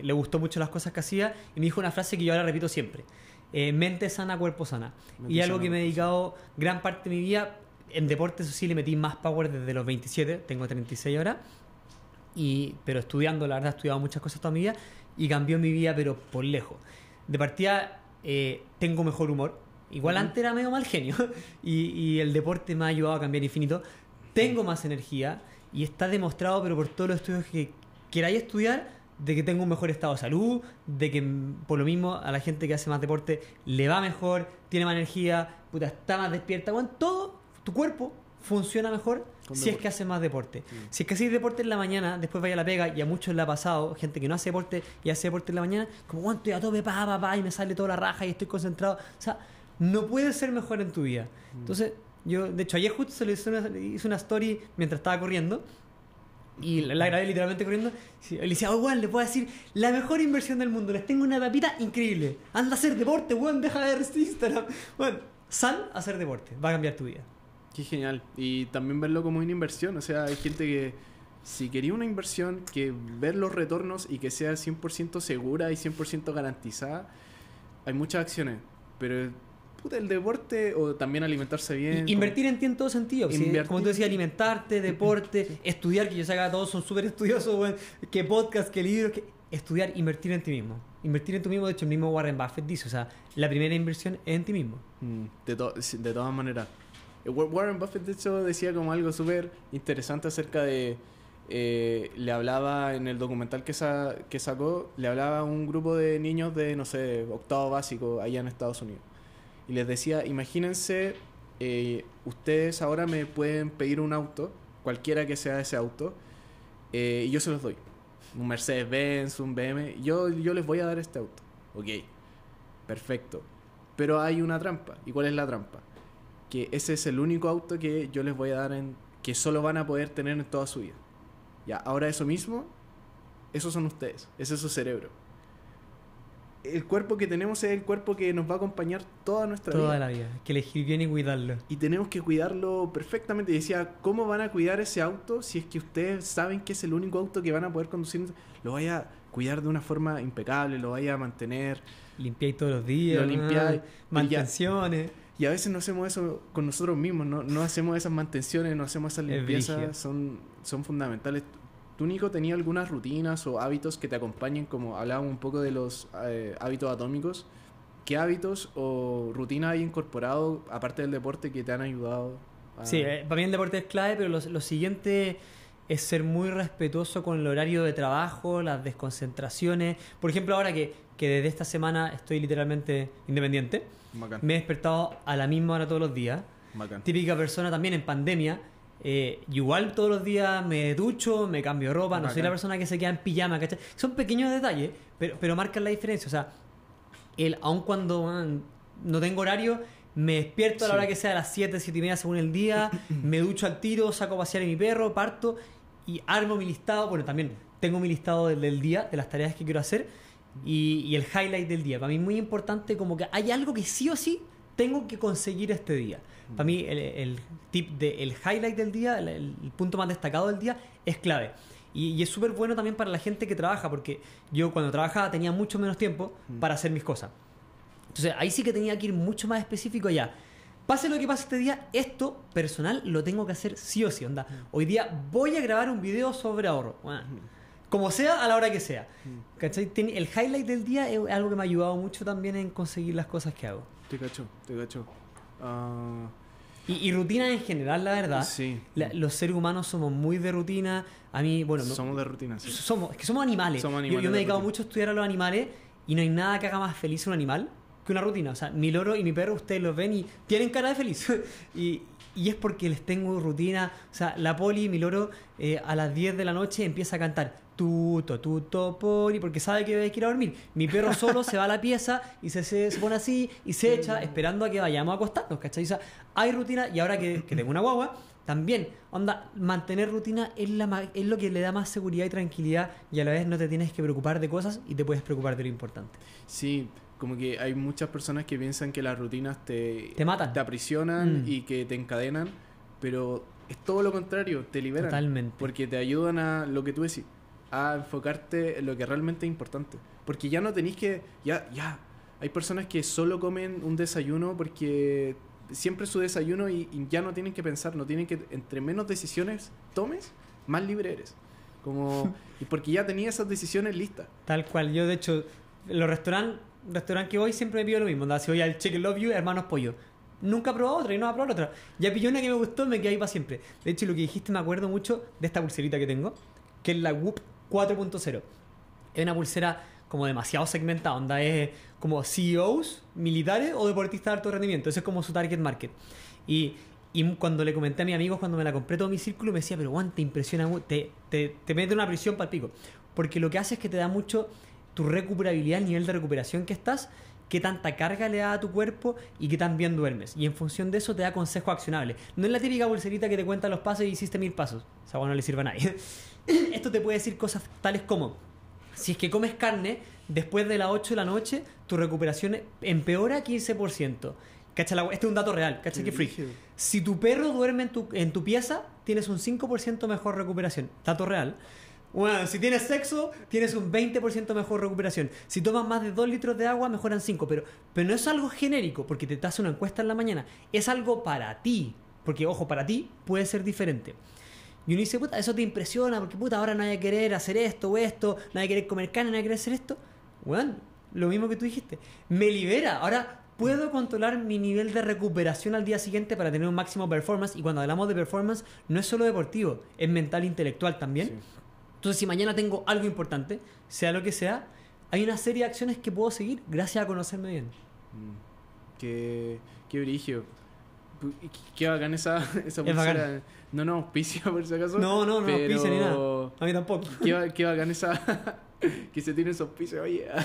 le gustó mucho las cosas que hacía y me dijo una frase que yo ahora repito siempre. Eh, mente sana, cuerpo sana. Mente y algo sana, que me he dedicado gran parte de mi vida, en deportes eso sí le metí más power desde los 27, tengo 36 ahora, y, pero estudiando, la verdad, he estudiado muchas cosas toda mi vida y cambió mi vida, pero por lejos. De partida, eh, tengo mejor humor. Igual antes era medio mal genio y, y el deporte me ha ayudado a cambiar infinito. Tengo más energía y está demostrado, pero por todos los estudios que queráis estudiar, de que tengo un mejor estado de salud, de que mm, por lo mismo a la gente que hace más deporte le va mejor, tiene más energía, puta, está más despierta. Bueno, todo tu cuerpo funciona mejor Con si es que hace más deporte. Si es que hacéis deporte en la mañana, después vaya a la pega, y a muchos le ha pasado, gente que no hace deporte y hace deporte en la mañana, como, bueno, estoy a tope, pa, pa, pa, y me sale toda la raja y estoy concentrado. O sea, no puedes ser mejor en tu vida. Mm. Entonces, yo, de hecho, ayer justo se le hice una, hice una story mientras estaba corriendo. Y la, grabé literalmente corriendo. Le decía, oh, weón, le puedo decir la mejor inversión del mundo. Les tengo una papita increíble. Anda a hacer deporte, weón, deja de ver Instagram. Bueno, sal a hacer deporte. Va a cambiar tu vida. Qué genial. Y también verlo como una inversión. O sea, hay gente que si quería una inversión, que ver los retornos y que sea 100% segura y 100% garantizada, hay muchas acciones. Pero puta, el deporte o también alimentarse bien. Y- Invertir en ti en todo sentido. sí, como tú decías, alimentarte, deporte, estudiar, que yo sé que todos son súper estudiosos, weón, que podcast, que libros, que estudiar, invertir en ti mismo. Invertir en ti mismo, de hecho, el mismo Warren Buffett dice, o sea, la primera inversión es en ti mismo. Mm, De, to- de todas maneras. Eh, Wa- Warren Buffett, de hecho, decía como algo súper interesante acerca de. eh, le hablaba en el documental que, sa- que sacó, le hablaba a un grupo de niños de, no sé, octavo básico allá en Estados Unidos. Y les decía: Imagínense, eh, ustedes ahora me pueden pedir un auto, cualquiera que sea ese auto, y yo se los doy. Un Mercedes-Benz, un BM. Yo, yo les voy a dar este auto. Ok, perfecto. Pero hay una trampa. ¿Y cuál es la trampa? Que ese es el único auto que yo les voy a dar en... que solo van a poder tener en toda su vida. Ya, ahora eso mismo, esos son ustedes. Ese es su cerebro. El cuerpo que tenemos es el cuerpo que nos va a acompañar toda nuestra vida. Toda la vida. Que elegir bien y cuidarlo. Y tenemos que cuidarlo perfectamente. Y decía, ¿cómo van a cuidar ese auto si es que ustedes saben que es el único auto que van a poder conducir? Lo vaya a cuidar de una forma impecable, lo vaya a mantener. Limpiáis todos los días. Lo limpiáis. Mantenciones. Y a veces no hacemos eso con nosotros mismos, no, no hacemos esas mantenciones, no hacemos esas limpiezas, son, son fundamentales. ¿Tú, Nico, tenías algunas rutinas o hábitos que te acompañen, como hablábamos un poco de los eh, hábitos atómicos? ¿Qué hábitos o rutinas hay incorporado, aparte del deporte, que te han ayudado? a- Sí, eh, para mí el deporte es clave, pero lo, lo siguiente es ser muy respetuoso con el horario de trabajo, las desconcentraciones. Por ejemplo, ahora que, que desde esta semana estoy literalmente independiente, Bacán, me he despertado a la misma hora todos los días. bacán. Típica persona también en pandemia. eh, igual todos los días me ducho, me cambio ropa, no soy Bacán. la persona que se queda en pijama, ¿cachai? Son pequeños detalles, pero, pero marcan la diferencia. O sea, el, aun cuando man, no tengo horario, me despierto a la Sí. hora que sea, a las 7, 7 y media según el día, me ducho al tiro, saco a pasear a mi perro, parto y armo mi listado. Bueno, también tengo mi listado del, del día, de las tareas que quiero hacer y, y el highlight del día. Para mí es muy importante como que hay algo que sí o sí tengo que conseguir este día. Para mí el, el tip del highlight del día, el, el punto más destacado del día es clave. Y, y es súper bueno también para la gente que trabaja, porque yo cuando trabajaba tenía mucho menos tiempo para hacer mis cosas. Entonces ahí sí que tenía que ir mucho más específico ya. Pase lo que pase este día, esto personal lo tengo que hacer sí o sí. Onda. Hoy día voy a grabar un video sobre ahorro. Bueno, como sea, a la hora que sea. ¿Cachai? Ten- El highlight del día es algo que me ha ayudado mucho también en conseguir las cosas que hago. Te cacho, te cacho. Ah, Y, y rutina en general, la verdad. Sí. La- los seres humanos somos muy de rutina. A mí, bueno, somos de rutina, sí. somos, es que somos animales. Somos Yo- animales yo, me he de dedicado rutina. mucho a estudiar a los animales y no hay nada que haga más feliz a un animal que una rutina. O sea, mi loro y mi perro, ustedes los ven y tienen cara de feliz. y, y es porque les tengo rutina. O sea, la poli, mi loro, eh, a las 10 de la noche empieza a cantar tuto, tuto, poli, porque sabe que hay que ir a dormir. Mi perro solo se va a la pieza y se, se, se pone así y se echa esperando a que vayamos a acostarnos, ¿cachai? O sea, hay rutina y ahora que, que tengo una guagua, también, onda, mantener rutina es, la, es lo que le da más seguridad y tranquilidad y a la vez no te tienes que preocupar de cosas y te puedes preocupar de lo importante. Sí, como que hay muchas personas que piensan que las rutinas te, Te matan. te aprisionan Mm. y que te encadenan, pero es todo lo contrario, te liberan. Totalmente. Porque te ayudan a lo que tú decís, a enfocarte en lo que realmente es importante. Porque ya no tenéis que, ya, ya, hay personas que solo comen un desayuno porque siempre es su desayuno y, y ya no tienen que pensar, no tienen que, entre menos decisiones tomes, más libre eres. Como, y porque ya tenía esas decisiones listas. Tal cual. Yo, de hecho, los restaurantes restaurante que voy siempre me pido lo mismo. Si voy al Chicken Love You, hermanos pollo. Nunca he probado otra y no voy a probar otra. Ya pillé una que me gustó y me quedé ahí para siempre. De hecho, lo que dijiste me acuerdo mucho de esta pulserita que tengo, que es la Whoop 4.0. Es una pulsera como demasiado segmentada, onda es como CEOs, militares o deportistas de alto rendimiento. Ese es como su target market. Y, y cuando le comenté a mis amigos, cuando me la compré todo mi círculo, me decía, pero Juan, te impresiona, te, te, te mete una prisión para el pico. Porque lo que hace es que te da mucho tu recuperabilidad, el nivel de recuperación que estás, qué tanta carga le da a tu cuerpo y qué tan bien duermes. Y en función de eso te da consejos accionables. No es la típica pulserita que te cuenta los pasos y hiciste mil pasos. O sea, bueno, no le sirve a nadie. Esto te puede decir cosas tales como, si es que comes carne, después de las 8 de la noche, tu recuperación empeora 15%. Cacha este es un dato real, cacha que freak. Si tu perro duerme en tu, en tu pieza, tienes un 5% mejor recuperación. Dato real. Bueno, si tienes sexo, tienes un 20% mejor recuperación. Si tomas más de 2 litros de agua, mejoran 5. Pero, pero no es algo genérico, porque te das una encuesta en la mañana. Es algo para ti. Porque, ojo, para ti puede ser diferente. Y uno dice, puta, eso te impresiona, porque puta, ahora no hay que querer hacer esto o esto, no hay que querer comer carne, no hay que querer hacer esto. Bueno, lo mismo que tú dijiste. Me libera. Ahora puedo controlar mi nivel de recuperación al día siguiente para tener un máximo performance. Y cuando hablamos de performance, no es solo deportivo, es mental e intelectual también. Sí. Entonces, si mañana tengo algo importante, sea lo que sea, hay una serie de acciones que puedo seguir gracias a conocerme bien. Mm. Qué, qué brigio. Qué- bacán esa, esa Es bacán. pulsera. No nos auspicia por si acaso. No, no, no, pero auspicia ni nada. A mí tampoco. Qué, qué bacán esa. que se tiene esos auspicios, oye.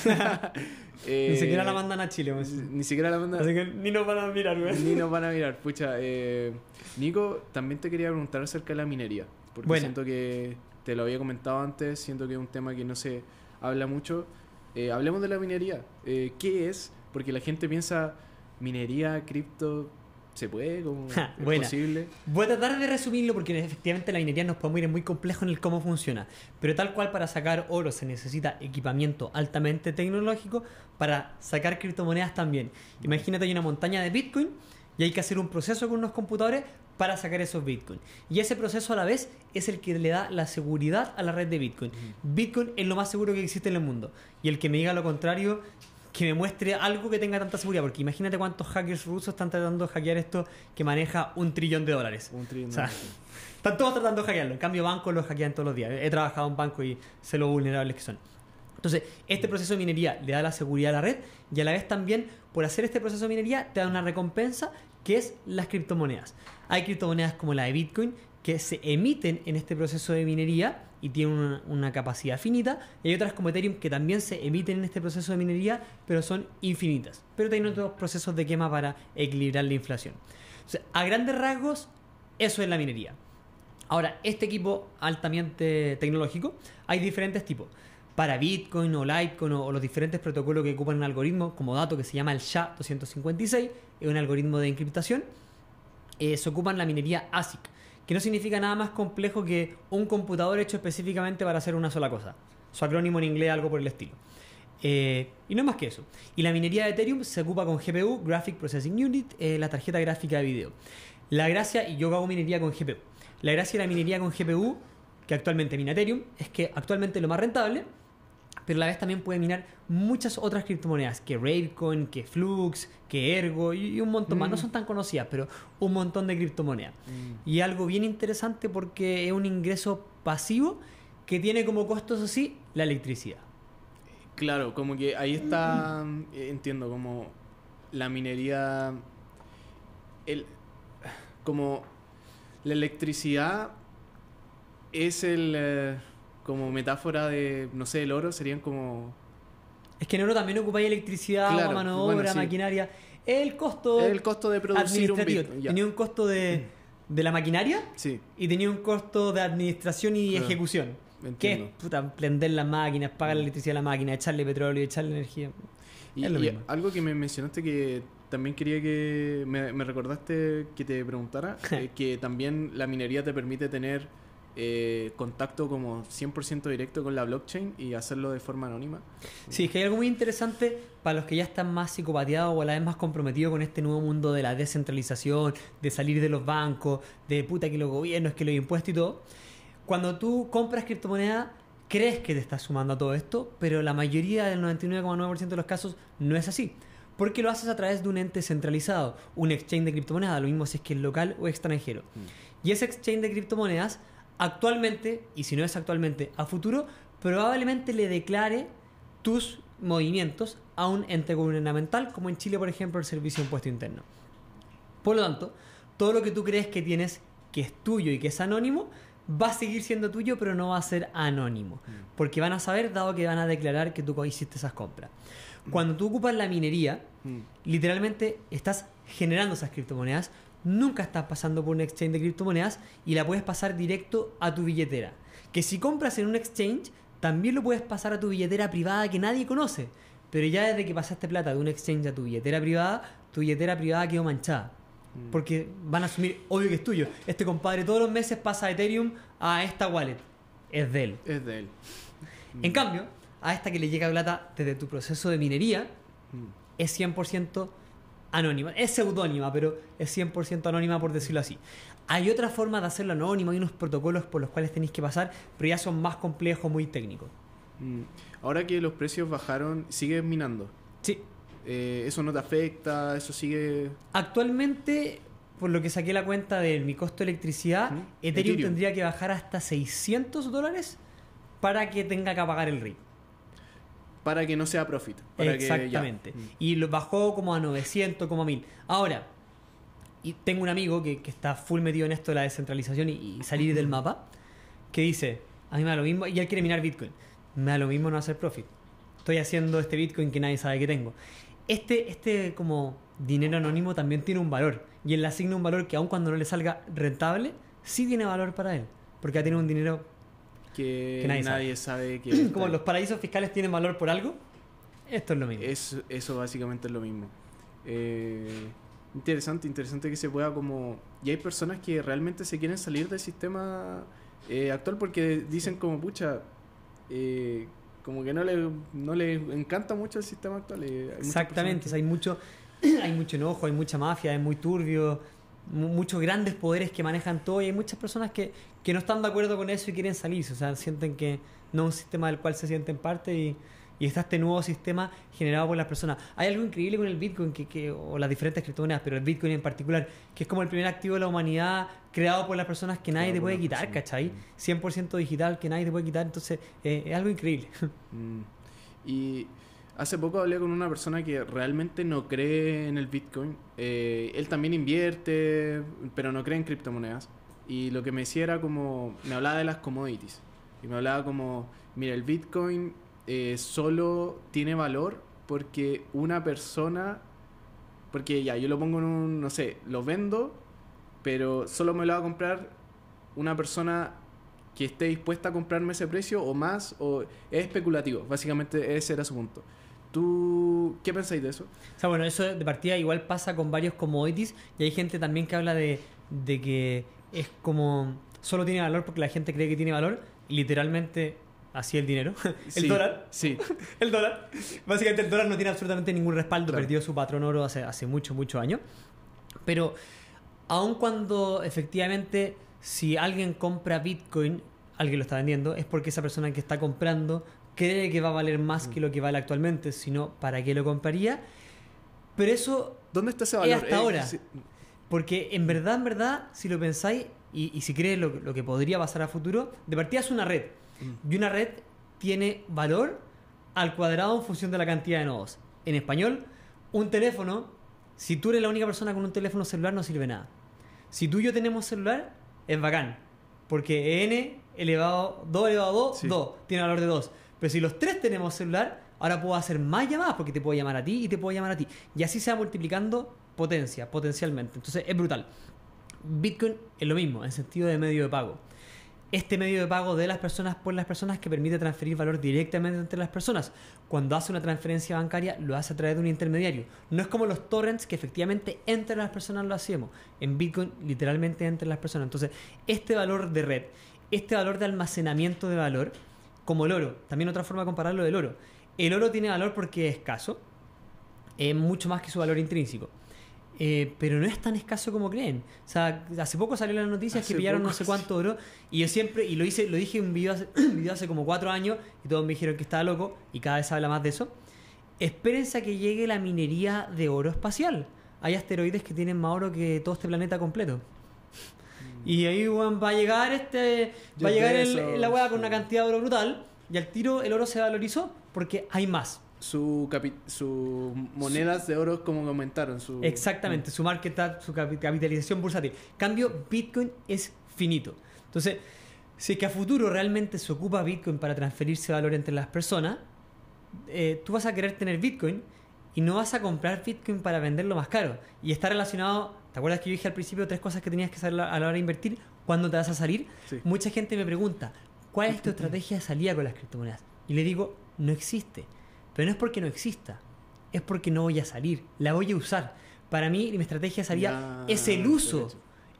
Eh, Ni siquiera la mandan a Chile, weón. Ni siquiera la mandan. Así que ni nos van a mirar, weón. Ni nos van a mirar. Pucha, eh, Nico, también te quería preguntar acerca de la minería. Porque siento que te lo había comentado antes, siento que es un tema que no se habla mucho. Eh, hablemos de la minería. Eh, ¿Qué es? Porque la gente piensa, minería, cripto, ¿se puede? ¿Cómo Ja, ¿Es buena. posible? Voy a tratar de resumirlo porque efectivamente la minería nos podemos ir muy complejo en el cómo funciona. Pero tal cual para sacar oro se necesita equipamiento altamente tecnológico, para sacar criptomonedas también. Imagínate hay una montaña de Bitcoin y hay que hacer un proceso con unos computadores para sacar esos Bitcoin. Y ese proceso a la vez es el que le da la seguridad a la red de Bitcoin. Bitcoin es lo más seguro que existe en el mundo. Y el que me diga lo contrario, que me muestre algo que tenga tanta seguridad. Porque imagínate cuántos hackers rusos están tratando de hackear esto que maneja un trillón de dólares. Un trillón O de sea, dólares. están todos tratando de hackearlo. En cambio, bancos lo hackean todos los días. He trabajado en banco y sé lo vulnerables que son. Entonces, este proceso de minería le da la seguridad a la red y a la vez también, por hacer este proceso de minería, te da una recompensa que es las criptomonedas. Hay criptomonedas como la de Bitcoin que se emiten en este proceso de minería y tienen una, capacidad finita, y hay otras como Ethereum que también se emiten en este proceso de minería, pero son infinitas. Pero tienen otros procesos de quema para equilibrar la inflación. O a grandes rasgos, eso es la minería. Ahora, este equipo altamente tecnológico, hay diferentes tipos. Para Bitcoin o Litecoin o, o los diferentes protocolos que ocupan un algoritmo como dato que se llama el SHA-256, es un algoritmo de encriptación, eh, se ocupan la minería ASIC, que no significa nada más complejo que un computador hecho específicamente para hacer una sola cosa. Su acrónimo en inglés, algo por el estilo. Eh, y no es más que eso. Y la minería de Ethereum se ocupa con GPU, Graphic Processing Unit, eh, la tarjeta gráfica de video. La gracia, y yo hago minería con GPU. La gracia de la minería con GPU, que actualmente mina Ethereum, es que actualmente lo más rentable, pero a la vez también puede minar muchas otras criptomonedas, que Ravecoin, que Flux, que Ergo y, y un montón más. Mm. No son tan conocidas, pero un montón de criptomonedas. Y algo bien interesante porque es un ingreso pasivo que tiene como costo, eso sí, la electricidad. Claro, como que ahí está, eh, entiendo, como la minería, el, como la electricidad es el, eh, como metáfora de, no sé, el oro, serían como Es que en oro también ocupáis electricidad, Claro, mano de bueno, obra, sí. maquinaria. El costo el costo de producir un. Bitcoin. Tenía un costo de, de la maquinaria Sí, y tenía un costo de administración y Claro. ejecución. Que es entiendo. puta, prender las máquinas, pagar la electricidad a la máquina, echarle petróleo, echarle energía. Y, es lo y mismo. algo que me mencionaste que también quería que me, me recordaste que te preguntara, eh, que también la minería te permite tener eh, contacto como 100% directo con la blockchain y hacerlo de forma anónima. Sí, es que hay algo muy interesante para los que ya están más psicopateados o a la vez más comprometidos con este nuevo mundo de la descentralización, de salir de los bancos, de puta que los gobiernos, que los impuestos y todo. Cuando tú compras criptomoneda, crees que te estás sumando a todo esto, pero la mayoría del 99,9% de los casos no es así. Porque lo haces a través de un ente centralizado, un exchange de criptomonedas, lo mismo si es que es local o extranjero. Y ese exchange de criptomonedas actualmente, y si no es actualmente, a futuro, probablemente le declare tus movimientos a un ente gubernamental, como en Chile, por ejemplo, el Servicio de Impuesto Interno. Por lo tanto, todo lo que tú crees que tienes que es tuyo y que es anónimo, va a seguir siendo tuyo, pero no va a ser anónimo. Porque van a saber, dado que van a declarar que tú hiciste esas compras. Cuando tú ocupas la minería, Mm. literalmente estás generando esas criptomonedas, nunca estás pasando por un exchange de criptomonedas y la puedes pasar directo a tu billetera. Que si compras en un exchange, también lo puedes pasar a tu billetera privada que nadie conoce. Pero ya desde que pasaste plata de un exchange a tu billetera privada, tu billetera privada quedó manchada. Mm. Porque van a asumir, obvio que es tuyo. Este compadre todos los meses pasa Ethereum a esta wallet. Es de él. Es de él. En cambio, a esta que le llega plata desde tu proceso de minería, Mm. es 100% anónima. Es seudónima, pero es 100% anónima por decirlo así. Hay otra forma de hacerlo anónimo, hay unos protocolos por los cuales tenéis que pasar, pero ya son más complejos, muy técnicos. Mm. Ahora que los precios bajaron, sigues minando. Sí. Eh, ¿Eso no te afecta? ¿Eso sigue...? Actualmente, por lo que saqué la cuenta de mi costo de electricidad. Ethereum, Ethereum. tendría que bajar hasta 600 dólares para que tenga que apagar el RIP. Para que no sea profit. Para. Exactamente. Mm. Y lo bajó como a 900, como a 1000. Ahora, y tengo un amigo que, que está full metido en esto de la descentralización y, y salir del mapa, que dice, a mí me da lo mismo, y él quiere minar Bitcoin, me da lo mismo no hacer profit. Estoy haciendo este Bitcoin que nadie sabe que tengo. Este, este como dinero anónimo también tiene un valor, y él le asigna un valor que aun cuando no le salga rentable, sí tiene valor para él, porque ya tiene un dinero Que, Que nadie nadie, sabe, que... como los paraísos fiscales tienen valor por algo, esto es lo mismo. Es, eso básicamente es lo mismo. Eh, interesante, interesante que se pueda como... Y hay personas que realmente se quieren salir del sistema eh, actual porque dicen como, pucha, eh, como que no le, no le encanta mucho el sistema actual. hay Exactamente, o sea, personas hay mucho, hay mucho enojo, hay mucha mafia, es muy turbio, muchos grandes poderes que manejan todo y hay muchas personas que, que no están de acuerdo con eso y quieren salirse, o sea, sienten que no es un sistema del cual se sienten parte y, y está este nuevo sistema generado por las personas. Hay algo increíble con el Bitcoin que, que- o las diferentes criptomonedas, pero el Bitcoin en particular, que es como el primer activo de la humanidad creado por las personas que nadie te puede quitar, personas. ¿cachai? 100% digital que nadie te puede quitar, entonces eh, es algo increíble. Mm. Y hace poco hablé con una persona que realmente no cree en el Bitcoin. Eh, él también invierte, pero no cree en criptomonedas. Y lo que me decía era como, me hablaba de las commodities. Y me hablaba como, mira, el Bitcoin eh, solo tiene valor porque una persona, porque ya, yo lo pongo en un, no sé, lo vendo, pero solo me lo va a comprar una persona que esté dispuesta a comprarme ese precio o más, o es especulativo. Básicamente ese era su punto. ¿Tú qué pensáis de eso? O sea, bueno, eso de partida igual pasa con varios commodities y hay gente también que habla de, de que es como solo tiene valor porque la gente cree que tiene valor literalmente así el dinero. el Sí, dólar. Sí. El dólar. Básicamente el dólar no tiene absolutamente ningún respaldo, Claro. perdió su patrón oro hace, hace mucho, muchos años. Pero aun cuando efectivamente si alguien compra Bitcoin, alguien lo está vendiendo, es porque esa persona que está comprando cree que va a valer más Mm. que lo que vale actualmente, si no, ¿para qué lo compraría? Pero eso ¿Dónde está ese Es valor? hasta ahora. sí. porque en verdad, en verdad, si lo pensáis y, y si crees lo, lo que podría pasar a futuro, de partida es una red. Mm. Y una red tiene valor al cuadrado en función de la cantidad de nodos. En español, un teléfono, si tú eres la única persona con un teléfono celular, no sirve nada. Si tú y yo tenemos celular, es bacán. Porque n elevado, 2 elevado a 2, Sí. 2, tiene valor de 2. Pero si los tres tenemos celular, ahora puedo hacer más llamadas porque te puedo llamar a ti y te puedo llamar a ti. Y así se va multiplicando potencia, potencialmente. Entonces es brutal. Bitcoin es lo mismo, en sentido de medio de pago. Este medio de pago de las personas por las personas que permite transferir valor directamente entre las personas. Cuando hace una transferencia bancaria, lo hace a través de un intermediario. No es como los torrents que efectivamente entre las personas lo hacemos. En Bitcoin, literalmente entre las personas. Entonces, este valor de red, este valor de almacenamiento de valor, como el oro, también otra forma de compararlo del oro. El oro tiene valor porque es escaso, es mucho más que su valor intrínseco. Eh, pero no es tan escaso como creen. O sea, hace poco salió la noticia Hace que pillaron no sé cuánto oro. Y yo siempre, y lo hice, lo dije en un video hace, un video hace como cuatro años, y todos me dijeron que estaba loco, y cada vez se habla más de eso. Espérense a que llegue la minería de oro espacial. Hay asteroides que tienen más oro que todo este planeta completo. Y ahí weón, va a llegar este. Jeff Va a llegar el- Bezos, la weá con una cantidad de oro brutal. Y al tiro el oro se valorizó porque hay más. Su sus monedas de oro como aumentaron. Su... Exactamente, su market cap, su capi- capitalización bursátil. Cambio, Bitcoin es finito. Entonces, si es que a futuro realmente se ocupa Bitcoin para transferirse valor entre las personas, eh, tú vas a querer tener Bitcoin y no vas a comprar Bitcoin para venderlo más caro. Y está relacionado, ¿te acuerdas que yo dije al principio tres cosas que tenías que saber a la hora de invertir? ¿Cuándo te vas a salir? Sí. Mucha gente me pregunta, ¿cuál es tu estrategia de salida con las criptomonedas? Y le digo, no existe. Pero no es porque no exista, es porque no voy a salir, la voy a usar. Para mí, mi estrategia de salida Ya, es el uso.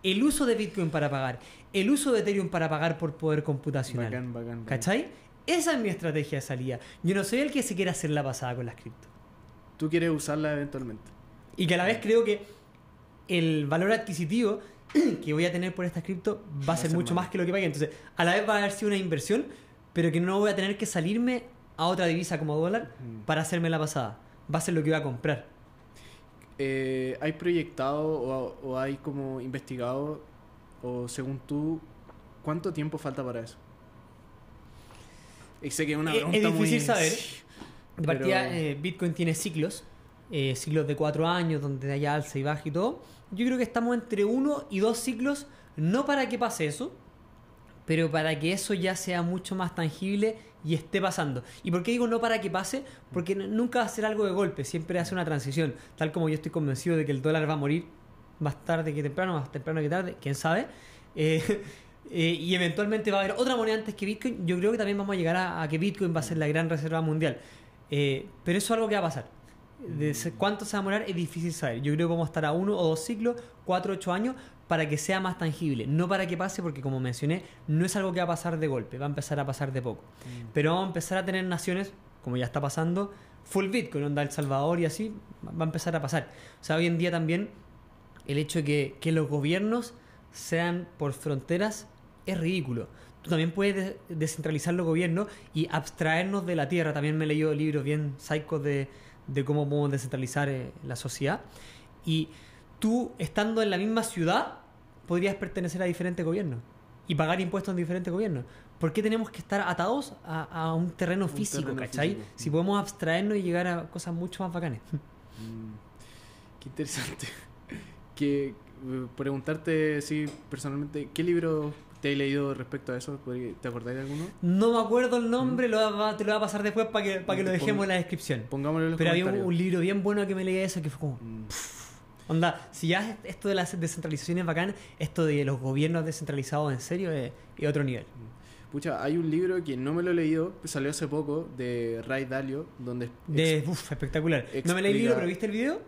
El uso de Bitcoin para pagar, el uso de Ethereum para pagar por poder computacional. Bacán, bacán, bacán. ¿Cachai? Esa es mi estrategia de salida. Yo no soy el que se quiera hacer la pasada con las cripto. Tú quieres usarla eventualmente. Y que a la vez creo que el valor adquisitivo que voy a tener por estas cripto va a ser ser mucho más. más que lo que pague. Entonces, a la vez va a haber sido una inversión, pero que no voy a tener que salirme a otra divisa como dólar Mm. para hacerme la pasada. Va a ser lo que voy a comprar. Eh, ¿Hay proyectado o, o hay como investigado, o según tú, cuánto tiempo falta para eso? Y sé que es una Eh, es pregunta muy... difícil saber. De Pero- partida, eh, Bitcoin tiene ciclos. eh, ciclos de cuatro años donde haya alza y baja y todo. Yo creo que estamos entre uno y dos ciclos, no para que pase eso, pero para que eso ya sea mucho más tangible y esté pasando. ¿Y por qué digo no para que pase? Porque nunca va a ser algo de golpe, siempre hace una transición. Tal como yo estoy convencido de que el dólar va a morir más tarde que temprano, más temprano que tarde, quién sabe. Eh, eh, y eventualmente va a haber otra moneda antes que Bitcoin. Yo creo que también vamos a llegar a, a que Bitcoin va a ser la gran reserva mundial. Eh, pero eso es algo que va a pasar. De ¿Cuánto se va a demorar? Es difícil saber. Yo creo que vamos a estar a uno o dos ciclos, cuatro, ocho años, para que sea más tangible. No para que pase, porque como mencioné, no es algo que va a pasar de golpe, va a empezar a pasar de poco. Pero vamos a empezar a tener naciones, como ya está pasando, full Bitcoin, onda El Salvador y así, va a empezar a pasar. O sea, hoy en día también el hecho de que, que los gobiernos sean por fronteras es ridículo. Tú también puedes de- descentralizar los gobiernos y abstraernos de la tierra. También me he leído libros bien psicos de, de cómo podemos descentralizar eh, la sociedad. Y tú, estando en la misma ciudad, podrías pertenecer a diferentes gobiernos y pagar impuestos en diferentes gobiernos. ¿Por qué tenemos que estar atados a, a un terreno Un físico, terreno cachai? físico. Si podemos abstraernos y llegar a cosas mucho más bacanes. Mm, Qué interesante. que eh, preguntarte, sí, personalmente, ¿qué libro te has leído respecto a eso? ¿Podría- ¿Te acordáis de alguno? No me acuerdo el nombre, lo va- te lo voy a pasar después para que, para que lo Pon- dejemos en la descripción. Pongámoslo en los Pero había un, libro bien bueno que me leía eso que fue como, Mm, onda, si ya esto de la descentralización es bacán, esto de los gobiernos descentralizados en serio es, es otro nivel. Pucha, hay un libro que no me lo he leído, salió hace poco, de Ray Dalio, donde De, uf, espectacular. No me leí el libro, pero ¿viste el video?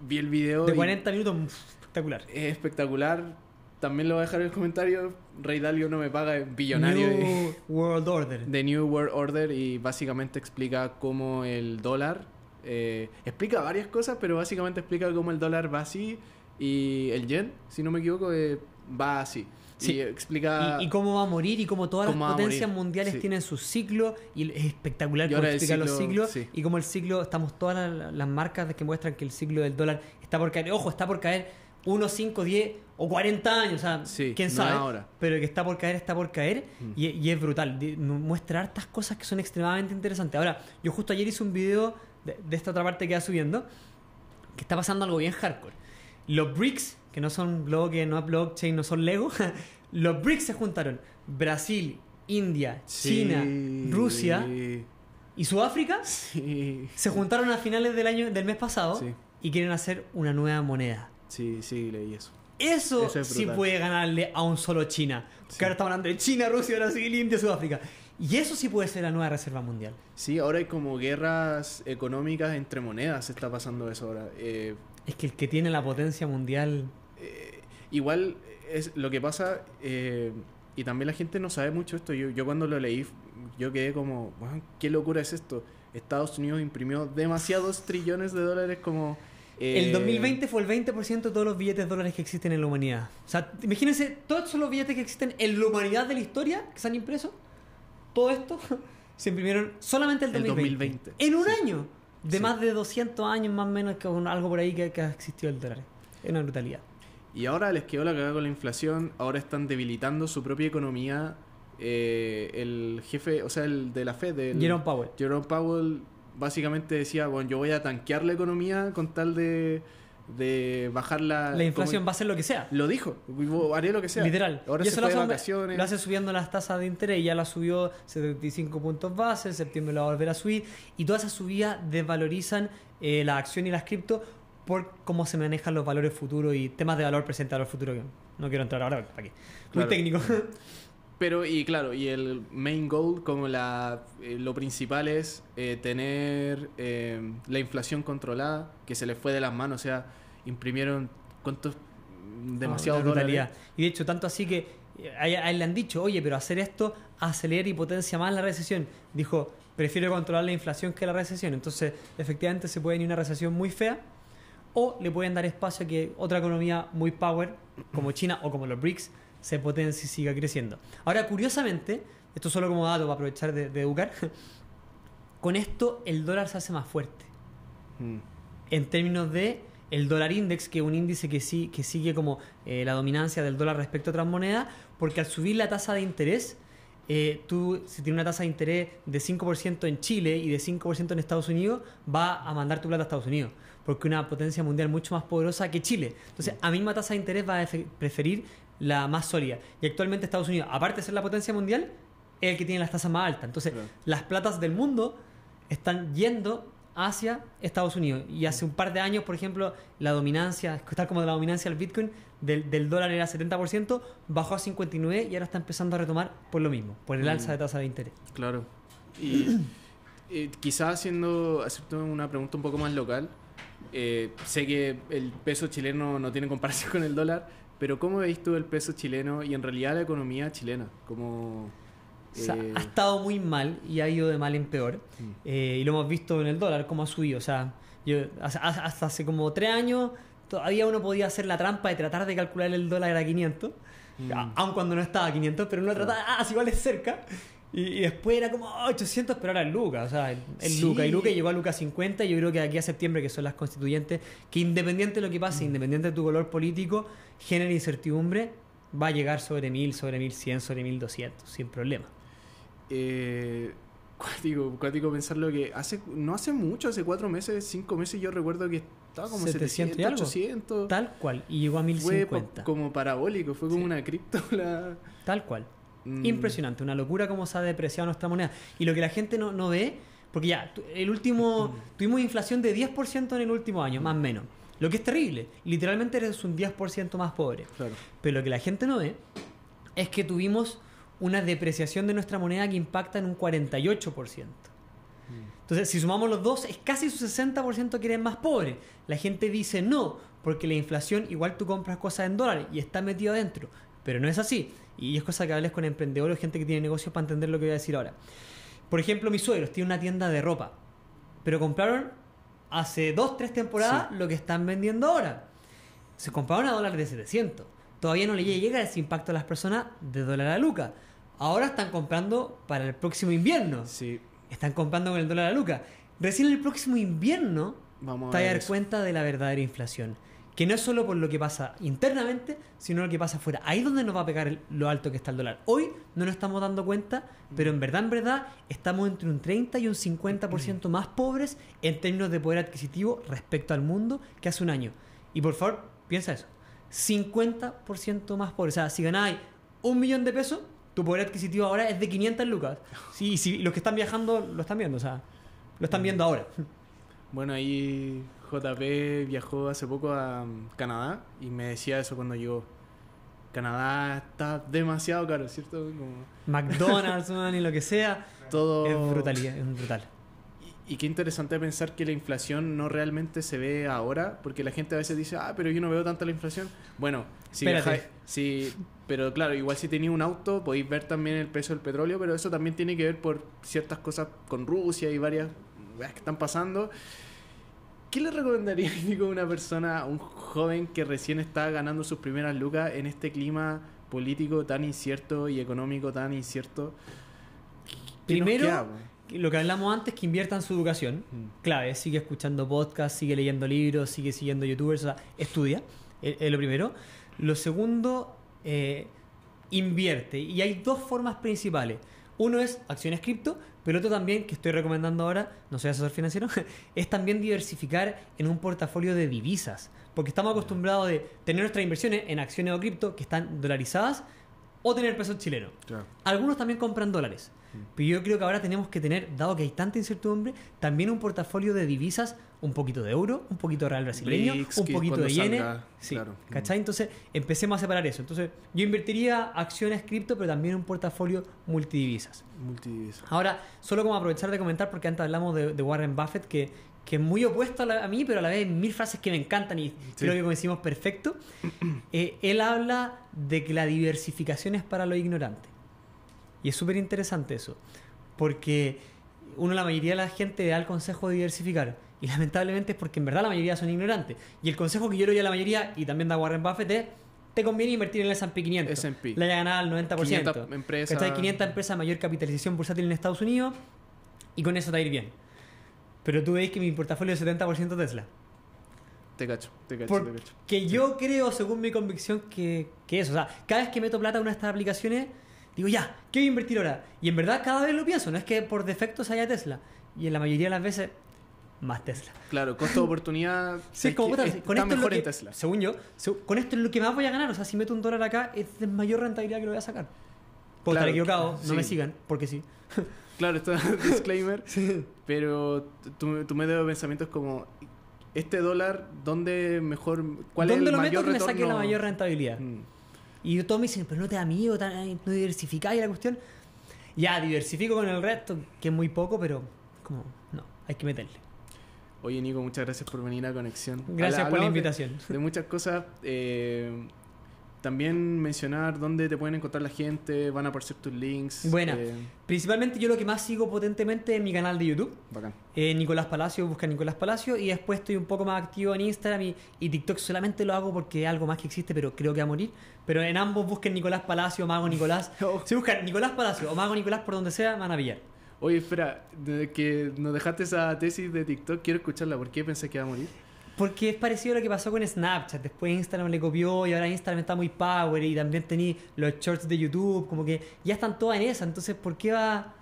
vi el video De y 40 minutos, uf, espectacular. es espectacular. También lo voy a dejar en los comentarios. Ray Dalio no me paga, es billonario. y- New World Order. The New World Order y básicamente explica cómo el dólar eh, explica varias cosas, pero básicamente explica cómo el dólar va así y el yen, si no me equivoco, eh, va así. Sí. Y explica Y, y cómo va a morir y cómo todas Cómo las potencias mundiales sí. tienen su ciclo y es espectacular cómo explica los ciclo, ciclos sí. y cómo el ciclo, estamos todas las, las marcas que muestran que el ciclo del dólar está por caer, ojo, está por caer 1, 5, 10 o 40 años, o sea, Sí, quién no sabe, ahora. pero que está por caer, está por caer Mm. y, y es brutal, muestra hartas cosas que son extremadamente interesantes. Ahora, yo justo ayer hice un video de, de esta otra parte que va subiendo que está pasando algo bien hardcore. Los BRICS, que no son bloque, no es blockchain, no son Lego, los BRICS se juntaron. Brasil, India, Sí. China, Rusia y Sudáfrica Sí. se juntaron a finales del año del mes pasado Sí. y quieren hacer una nueva moneda. Sí, sí, leí eso. Eso, Eso es sí puede ganarle a un solo China. Porque Sí. ahora estamos hablando de China, Rusia, Brasil, India, Sudáfrica. Y eso sí puede ser la nueva reserva mundial. Sí, ahora hay como guerras económicas entre monedas, está pasando eso ahora. Eh, Es que el que tiene la potencia mundial eh, igual es lo que pasa, eh, y también la gente no sabe mucho esto. Yo, yo cuando lo leí, yo quedé como, "Weón, ¿qué locura es esto? Estados Unidos imprimió demasiados trillones de dólares como... eh, El 2020 fue el 20% de todos los billetes de dólares que existen en la humanidad. O sea, imagínense, todos los billetes que existen en la humanidad de la historia que se han impreso. Todo esto se imprimieron solamente el El 2020. 2020. En un Sí. año. De Sí. más de 200 años más o menos que un- algo por ahí que, que ha existido el dólar. Es una brutalidad. Y ahora les quedó la cagada con la inflación, ahora están debilitando su propia economía. eh, el jefe, o sea, el de la Fed, el, Jerome Powell. Jerome Powell básicamente decía, bueno, yo voy a tanquear la economía con tal de, de bajar la... La inflación como- va a ser lo que sea. Lo dijo, haré lo que sea. Literal. Ahora y se eso fue lo hace, vacaciones. lo hace subiendo las tasas de interés. Ya la subió 75 puntos base, en septiembre la va a volver a subir. Y todas esas subidas desvalorizan eh, la acción y las cripto por cómo se manejan los valores futuros y temas de valor presente valor futuro. Que no quiero entrar ahora, ¿para qué? Muy Claro. técnico. Pero, y claro, y el main goal, como la, eh, lo principal es eh, tener eh, la inflación controlada, que se les fue de las manos, o sea, imprimieron cuántos Una brutalidad. dólares. Y de hecho, tanto así que eh, a él le han dicho, oye, pero hacer esto acelera y potencia más la recesión. Dijo, prefiero controlar la inflación que la recesión. Entonces, efectivamente, se puede venir una recesión muy fea o le pueden dar espacio a que otra economía muy power, como China o como los BRICS, se potencie y siga creciendo. Ahora, curiosamente, esto solo como dato para aprovechar de, de educar, con esto el dólar se hace más fuerte Mm. en términos de el dólar index, que es un índice que, sí, que sigue como eh, la dominancia del dólar respecto a otras monedas, porque al subir la tasa de interés, eh, tú, si tienes una tasa de interés de 5% en Chile y de 5% en Estados Unidos, va a mandar tu plata a Estados Unidos. porque es una potencia mundial mucho más poderosa que Chile. Entonces, a misma tasa de interés va a efe- preferir la más sólida. Y actualmente Estados Unidos, aparte de ser la potencia mundial, es el que tiene las tasas más altas. Entonces, Claro. las platas del mundo están yendo hacia Estados Unidos. Y hace un par de años, por ejemplo, la dominancia, tal como la dominancia del Bitcoin, del, del dólar era 70%, bajó a 59% y ahora está empezando a retomar por lo mismo, por el Mm. alza de tasa de interés. Claro. Y eh, quizás haciendo, hacerte una pregunta un poco más local, eh, sé que el peso chileno no tiene comparación con el dólar, pero ¿cómo veis tú el peso chileno y en realidad la economía chilena? Como, O sea, eh, ha estado muy mal y ha ido de mal en peor. Mm. Eh, y lo hemos visto en el dólar, cómo ha subido. O sea, yo, hasta, hasta hace como tres años todavía uno podía hacer la trampa de tratar de calcular el dólar a 500, Mm. aun cuando no estaba a 500, pero uno trataba, ah, si igual es cerca. Y, y después era como ah, 800, pero ahora es Lucas. O sea, el, el Sí. Lucas. Y Lucas llegó a Lucas 50. Y yo creo que aquí a septiembre, que son las constituyentes, que independiente de lo que pase, Mm. independiente de tu color político, genera incertidumbre, va a llegar sobre 1000, sobre 1100, sobre 1200, sin problema. eh, cuático, cuático pensarlo que hace, no hace mucho, hace cuatro meses, cinco meses, yo recuerdo que estaba como 700 700, y algo. 800. Tal cual. Y llegó a Fue 1050. pa- como parabólico, fue como Sí. una cripto. la- Tal cual. Mm. Impresionante, una locura cómo se ha depreciado nuestra moneda. Y lo que la gente no, no ve, porque ya, el último, tuvimos inflación de 10% en el último año, más o menos. Lo que es terrible. Literalmente eres un 10% más pobre. Claro. Pero lo que la gente no ve es que tuvimos una depreciación de nuestra moneda que impacta en un 48%. Entonces, si sumamos los dos, es casi su 60% que eres más pobre. La gente dice no, porque la inflación, igual tú compras cosas en dólares y está metido adentro. Pero no es así. Y es cosa que hables con emprendedores, gente que tiene negocios para entender lo que voy a decir ahora. Por ejemplo, mis suegros tienen una tienda de ropa, pero compraron hace dos, tres temporadas Sí. lo que están vendiendo ahora. Se compraron a dólares de 700. Todavía no le llega ese impacto a las personas de dólar a luca. Ahora están comprando para el próximo invierno. Sí, Están comprando con el dólar a luca. Recién el próximo invierno vamos te a vas a ver dar eso. cuenta de la verdadera inflación. Que no es solo por lo que pasa internamente, sino lo que pasa afuera. Ahí es donde nos va a pegar el- lo alto que está el dólar. Hoy no nos estamos dando cuenta, pero en verdad, en verdad, estamos entre un 30 y un 50% más pobres en términos de poder adquisitivo respecto al mundo que hace un año. Y por favor, piensa eso. 50% más pobres. O sea, si ganáis un millón de pesos, tu poder adquisitivo ahora es de 500 lucas. Sí, sí, los que están viajando lo están viendo, o sea, lo están viendo ahora. Bueno, ahí JP viajó hace poco a mm, Canadá y me decía eso cuando llegó. Canadá está demasiado caro, ¿cierto? Como McDonald's, man, y lo que sea. todo... Es brutal, es brutal. Y, y qué interesante pensar que la inflación no realmente se ve ahora, porque la gente a veces dice, ah, pero yo no veo tanta la inflación. Bueno, si viajáis- si- pero claro, igual si tenéis un auto, podéis ver también el precio del petróleo, pero eso también tiene que ver por ciertas cosas con Rusia y varias que están pasando. ¿Qué le recomendaría a una persona, a un joven que recién está ganando sus primeras lucas en este clima político tan incierto y económico tan incierto? ¿Qué nos Primero, queda? Lo que hablamos antes, que invierta en su educación. Mm. Clave, sigue escuchando podcasts, sigue leyendo libros, sigue siguiendo youtubers, o sea, estudia, es, es lo primero. Lo segundo, eh, invierte. Y hay dos formas principales. Uno es acciones cripto, pero otro también, que estoy recomendando ahora, no soy asesor financiero, es también diversificar en un portafolio de divisas. Porque estamos acostumbrados de tener nuestras inversiones en acciones o cripto que están dolarizadas o tener pesos chilenos. Algunos también compran dólares. Pero yo creo que ahora tenemos que tener, dado que hay tanta incertidumbre, también un portafolio de divisas, un poquito de euro, un poquito de real brasileño, un poquito de yenes. salga, Sí, claro. ¿cachai? Entonces empecemos a separar eso. Entonces yo invertiría acciones cripto, pero también un portafolio multidivisas. Multidivisa. Ahora, solo como aprovechar de comentar, porque antes hablamos de, de Warren Buffett, que, que es muy opuesto a, la- a mí, pero a la vez mil frases que me encantan y creo que coincidimos perfecto. Eh, él habla de que la diversificación es para los ignorantes. Y es súper interesante eso, porque uno, la mayoría de la gente da el consejo de diversificar. Y lamentablemente es porque en verdad la mayoría son ignorantes. Y el consejo que yo le doy a la mayoría, y también da Warren Buffett, es te conviene invertir en el S&P 500. S&P. Le haya ganado al 90%. 500 empresas. ¿Cachai? 500 empresas mayor capitalización bursátil en Estados Unidos y con eso te va a ir bien. Pero tú veis que mi portafolio es 70% Tesla. Te cacho, te cacho, te cacho. Porque yo creo, según mi convicción, que, que eso. O sea, cada vez que meto plata en una de estas aplicaciones, digo, ya, ¿qué voy a invertir ahora? Y en verdad cada vez lo pienso. No es que por defecto se haya Tesla. Y en la mayoría de las veces más Tesla. Claro, costo de oportunidad. Sí, es como puta, está con esto es lo mejor que, en Tesla. según yo, con esto es lo que más voy a ganar. O sea, si meto un dólar acá, es de mayor rentabilidad que lo voy a sacar. Puedo Claro, estar equivocado, no sí. me sigan, porque sí. Claro, esto es disclaimer. Pero tu, tu medio de pensamiento es como: ¿este dólar, dónde mejor. ¿Cuál ¿Dónde es el lo meto mayor que me saque la mayor rentabilidad? Mm. Y todos me dicen, pero no te da miedo, tan- no diversificáis la cuestión. Ya, diversifico con el resto, que es muy poco, pero como, no, hay que meterle. Oye, Nico, muchas gracias por venir a Conexión. Gracias Habla- por la de- invitación. De, muchas cosas. eh, también mencionar dónde te pueden encontrar la gente, van a aparecer tus links. Buena. eh, Principalmente yo lo que más sigo potentemente es mi canal de YouTube. bacán. Eh, Nicolás Palacio, busca Nicolás Palacio y después estoy un poco más activo en Instagram y, y TikTok solamente lo hago porque es algo más que existe, pero creo que va a morir. Pero en ambos busquen Nicolás Palacio Mago Nicolás. Oh. Si buscan Nicolás Palacio o Mago Nicolás por donde sea, van a pillar. Oye, espera, de que nos dejaste esa tesis de TikTok, quiero escucharla. ¿Por qué pensé que iba a morir? Porque es parecido a lo que pasó con Snapchat. Después Instagram le copió y ahora Instagram está muy power y también tení los shorts de YouTube. Como que ya están todas en esa. Entonces, ¿por qué va,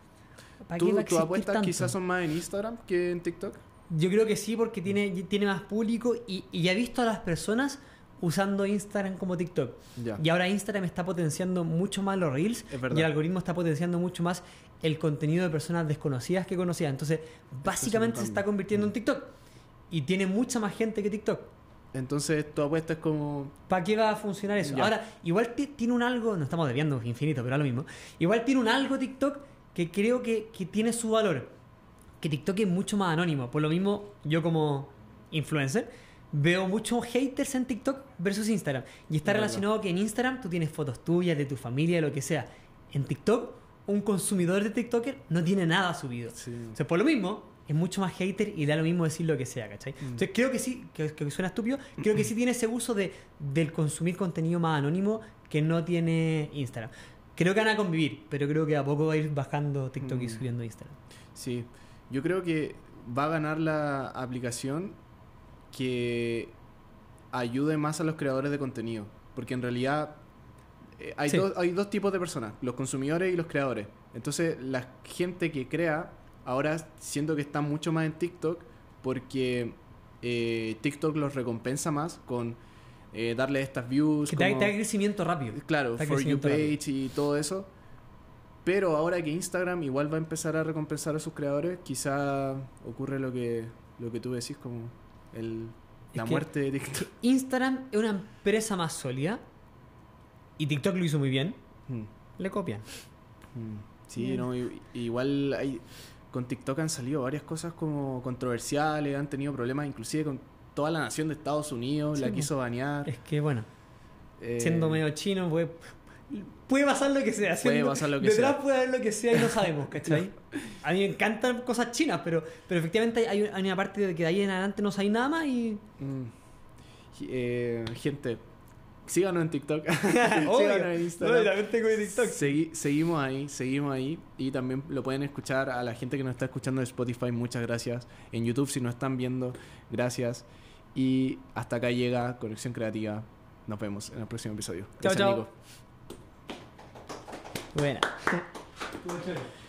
¿para qué ¿Tú, va a tus apuestas tanto? quizás son más en Instagram que en TikTok? Yo creo que sí, porque tiene, tiene más público y, y ya he visto a las personas usando Instagram como TikTok. Ya. Y ahora Instagram está potenciando mucho más los reels y el algoritmo está potenciando mucho más el contenido de personas desconocidas que conocía. Entonces, básicamente se está convirtiendo en. TikTok. Y tiene mucha más gente que TikTok. Entonces, tu apuesta es como. ¿Para qué va a funcionar eso? Ya. Ahora, igual ti- tiene un algo, no estamos desviando infinito, pero es lo mismo. Igual tiene un algo TikTok que creo que, que tiene su valor. Que TikTok es mucho más anónimo. Por lo mismo, yo como influencer veo muchos haters en TikTok versus Instagram. Y está relacionado que en Instagram tú tienes fotos tuyas, de tu familia, de lo que sea. En TikTok, un consumidor de TikToker no tiene nada subido. Sí. O sea, por lo mismo, es mucho más hater y da lo mismo decir lo que sea, ¿cachai? Mm. Entonces creo que sí, que, que suena estúpido, creo que sí tiene ese uso de, del consumir contenido más anónimo que no tiene Instagram. Creo que van a convivir, pero creo que a poco va a ir bajando TikTok y Mm. subiendo Instagram. Sí, yo creo que va a ganar la aplicación que ayude más a los creadores de contenido. Porque en realidad eh, hay, Sí. dos, hay dos tipos de personas, los consumidores y los creadores. Entonces la gente que crea, ahora siento que está mucho más en TikTok porque eh, TikTok los recompensa más con eh, darle estas views. Que te, da- como- te da crecimiento rápido. Claro, For You rápido. Page y todo eso. Pero ahora que Instagram igual va a empezar a recompensar a sus creadores, quizá ocurre lo que, lo que tú decís, como el, la muerte de TikTok. Instagram es una empresa más sólida y TikTok lo hizo muy bien. Mm, Le copian. mm. Sí, Bien. no, igual hay, con TikTok han salido varias cosas como controversiales, han tenido problemas inclusive con toda la nación de Estados Unidos, Sí, la quiso banear. Es que bueno, eh, siendo medio chino, puede, puede pasar lo que sea. Puede pasar lo que detrás sea. puede haber lo que sea y no sabemos, ¿cachai? A mí me encantan cosas chinas, pero, pero efectivamente hay, hay una parte de que de ahí en adelante no hay nada más y. mm. Eh, gente, síganos en TikTok. Síganos en Instagram. Obvio, también tengo TikTok. Segui- seguimos ahí, seguimos ahí. Y también lo pueden escuchar a la gente que nos está escuchando de Spotify. Muchas gracias. En YouTube, si nos están viendo, gracias. Y hasta acá llega Conexión Creativa. Nos vemos en el próximo episodio. Chao, Gracias, chao. Nico. Buena.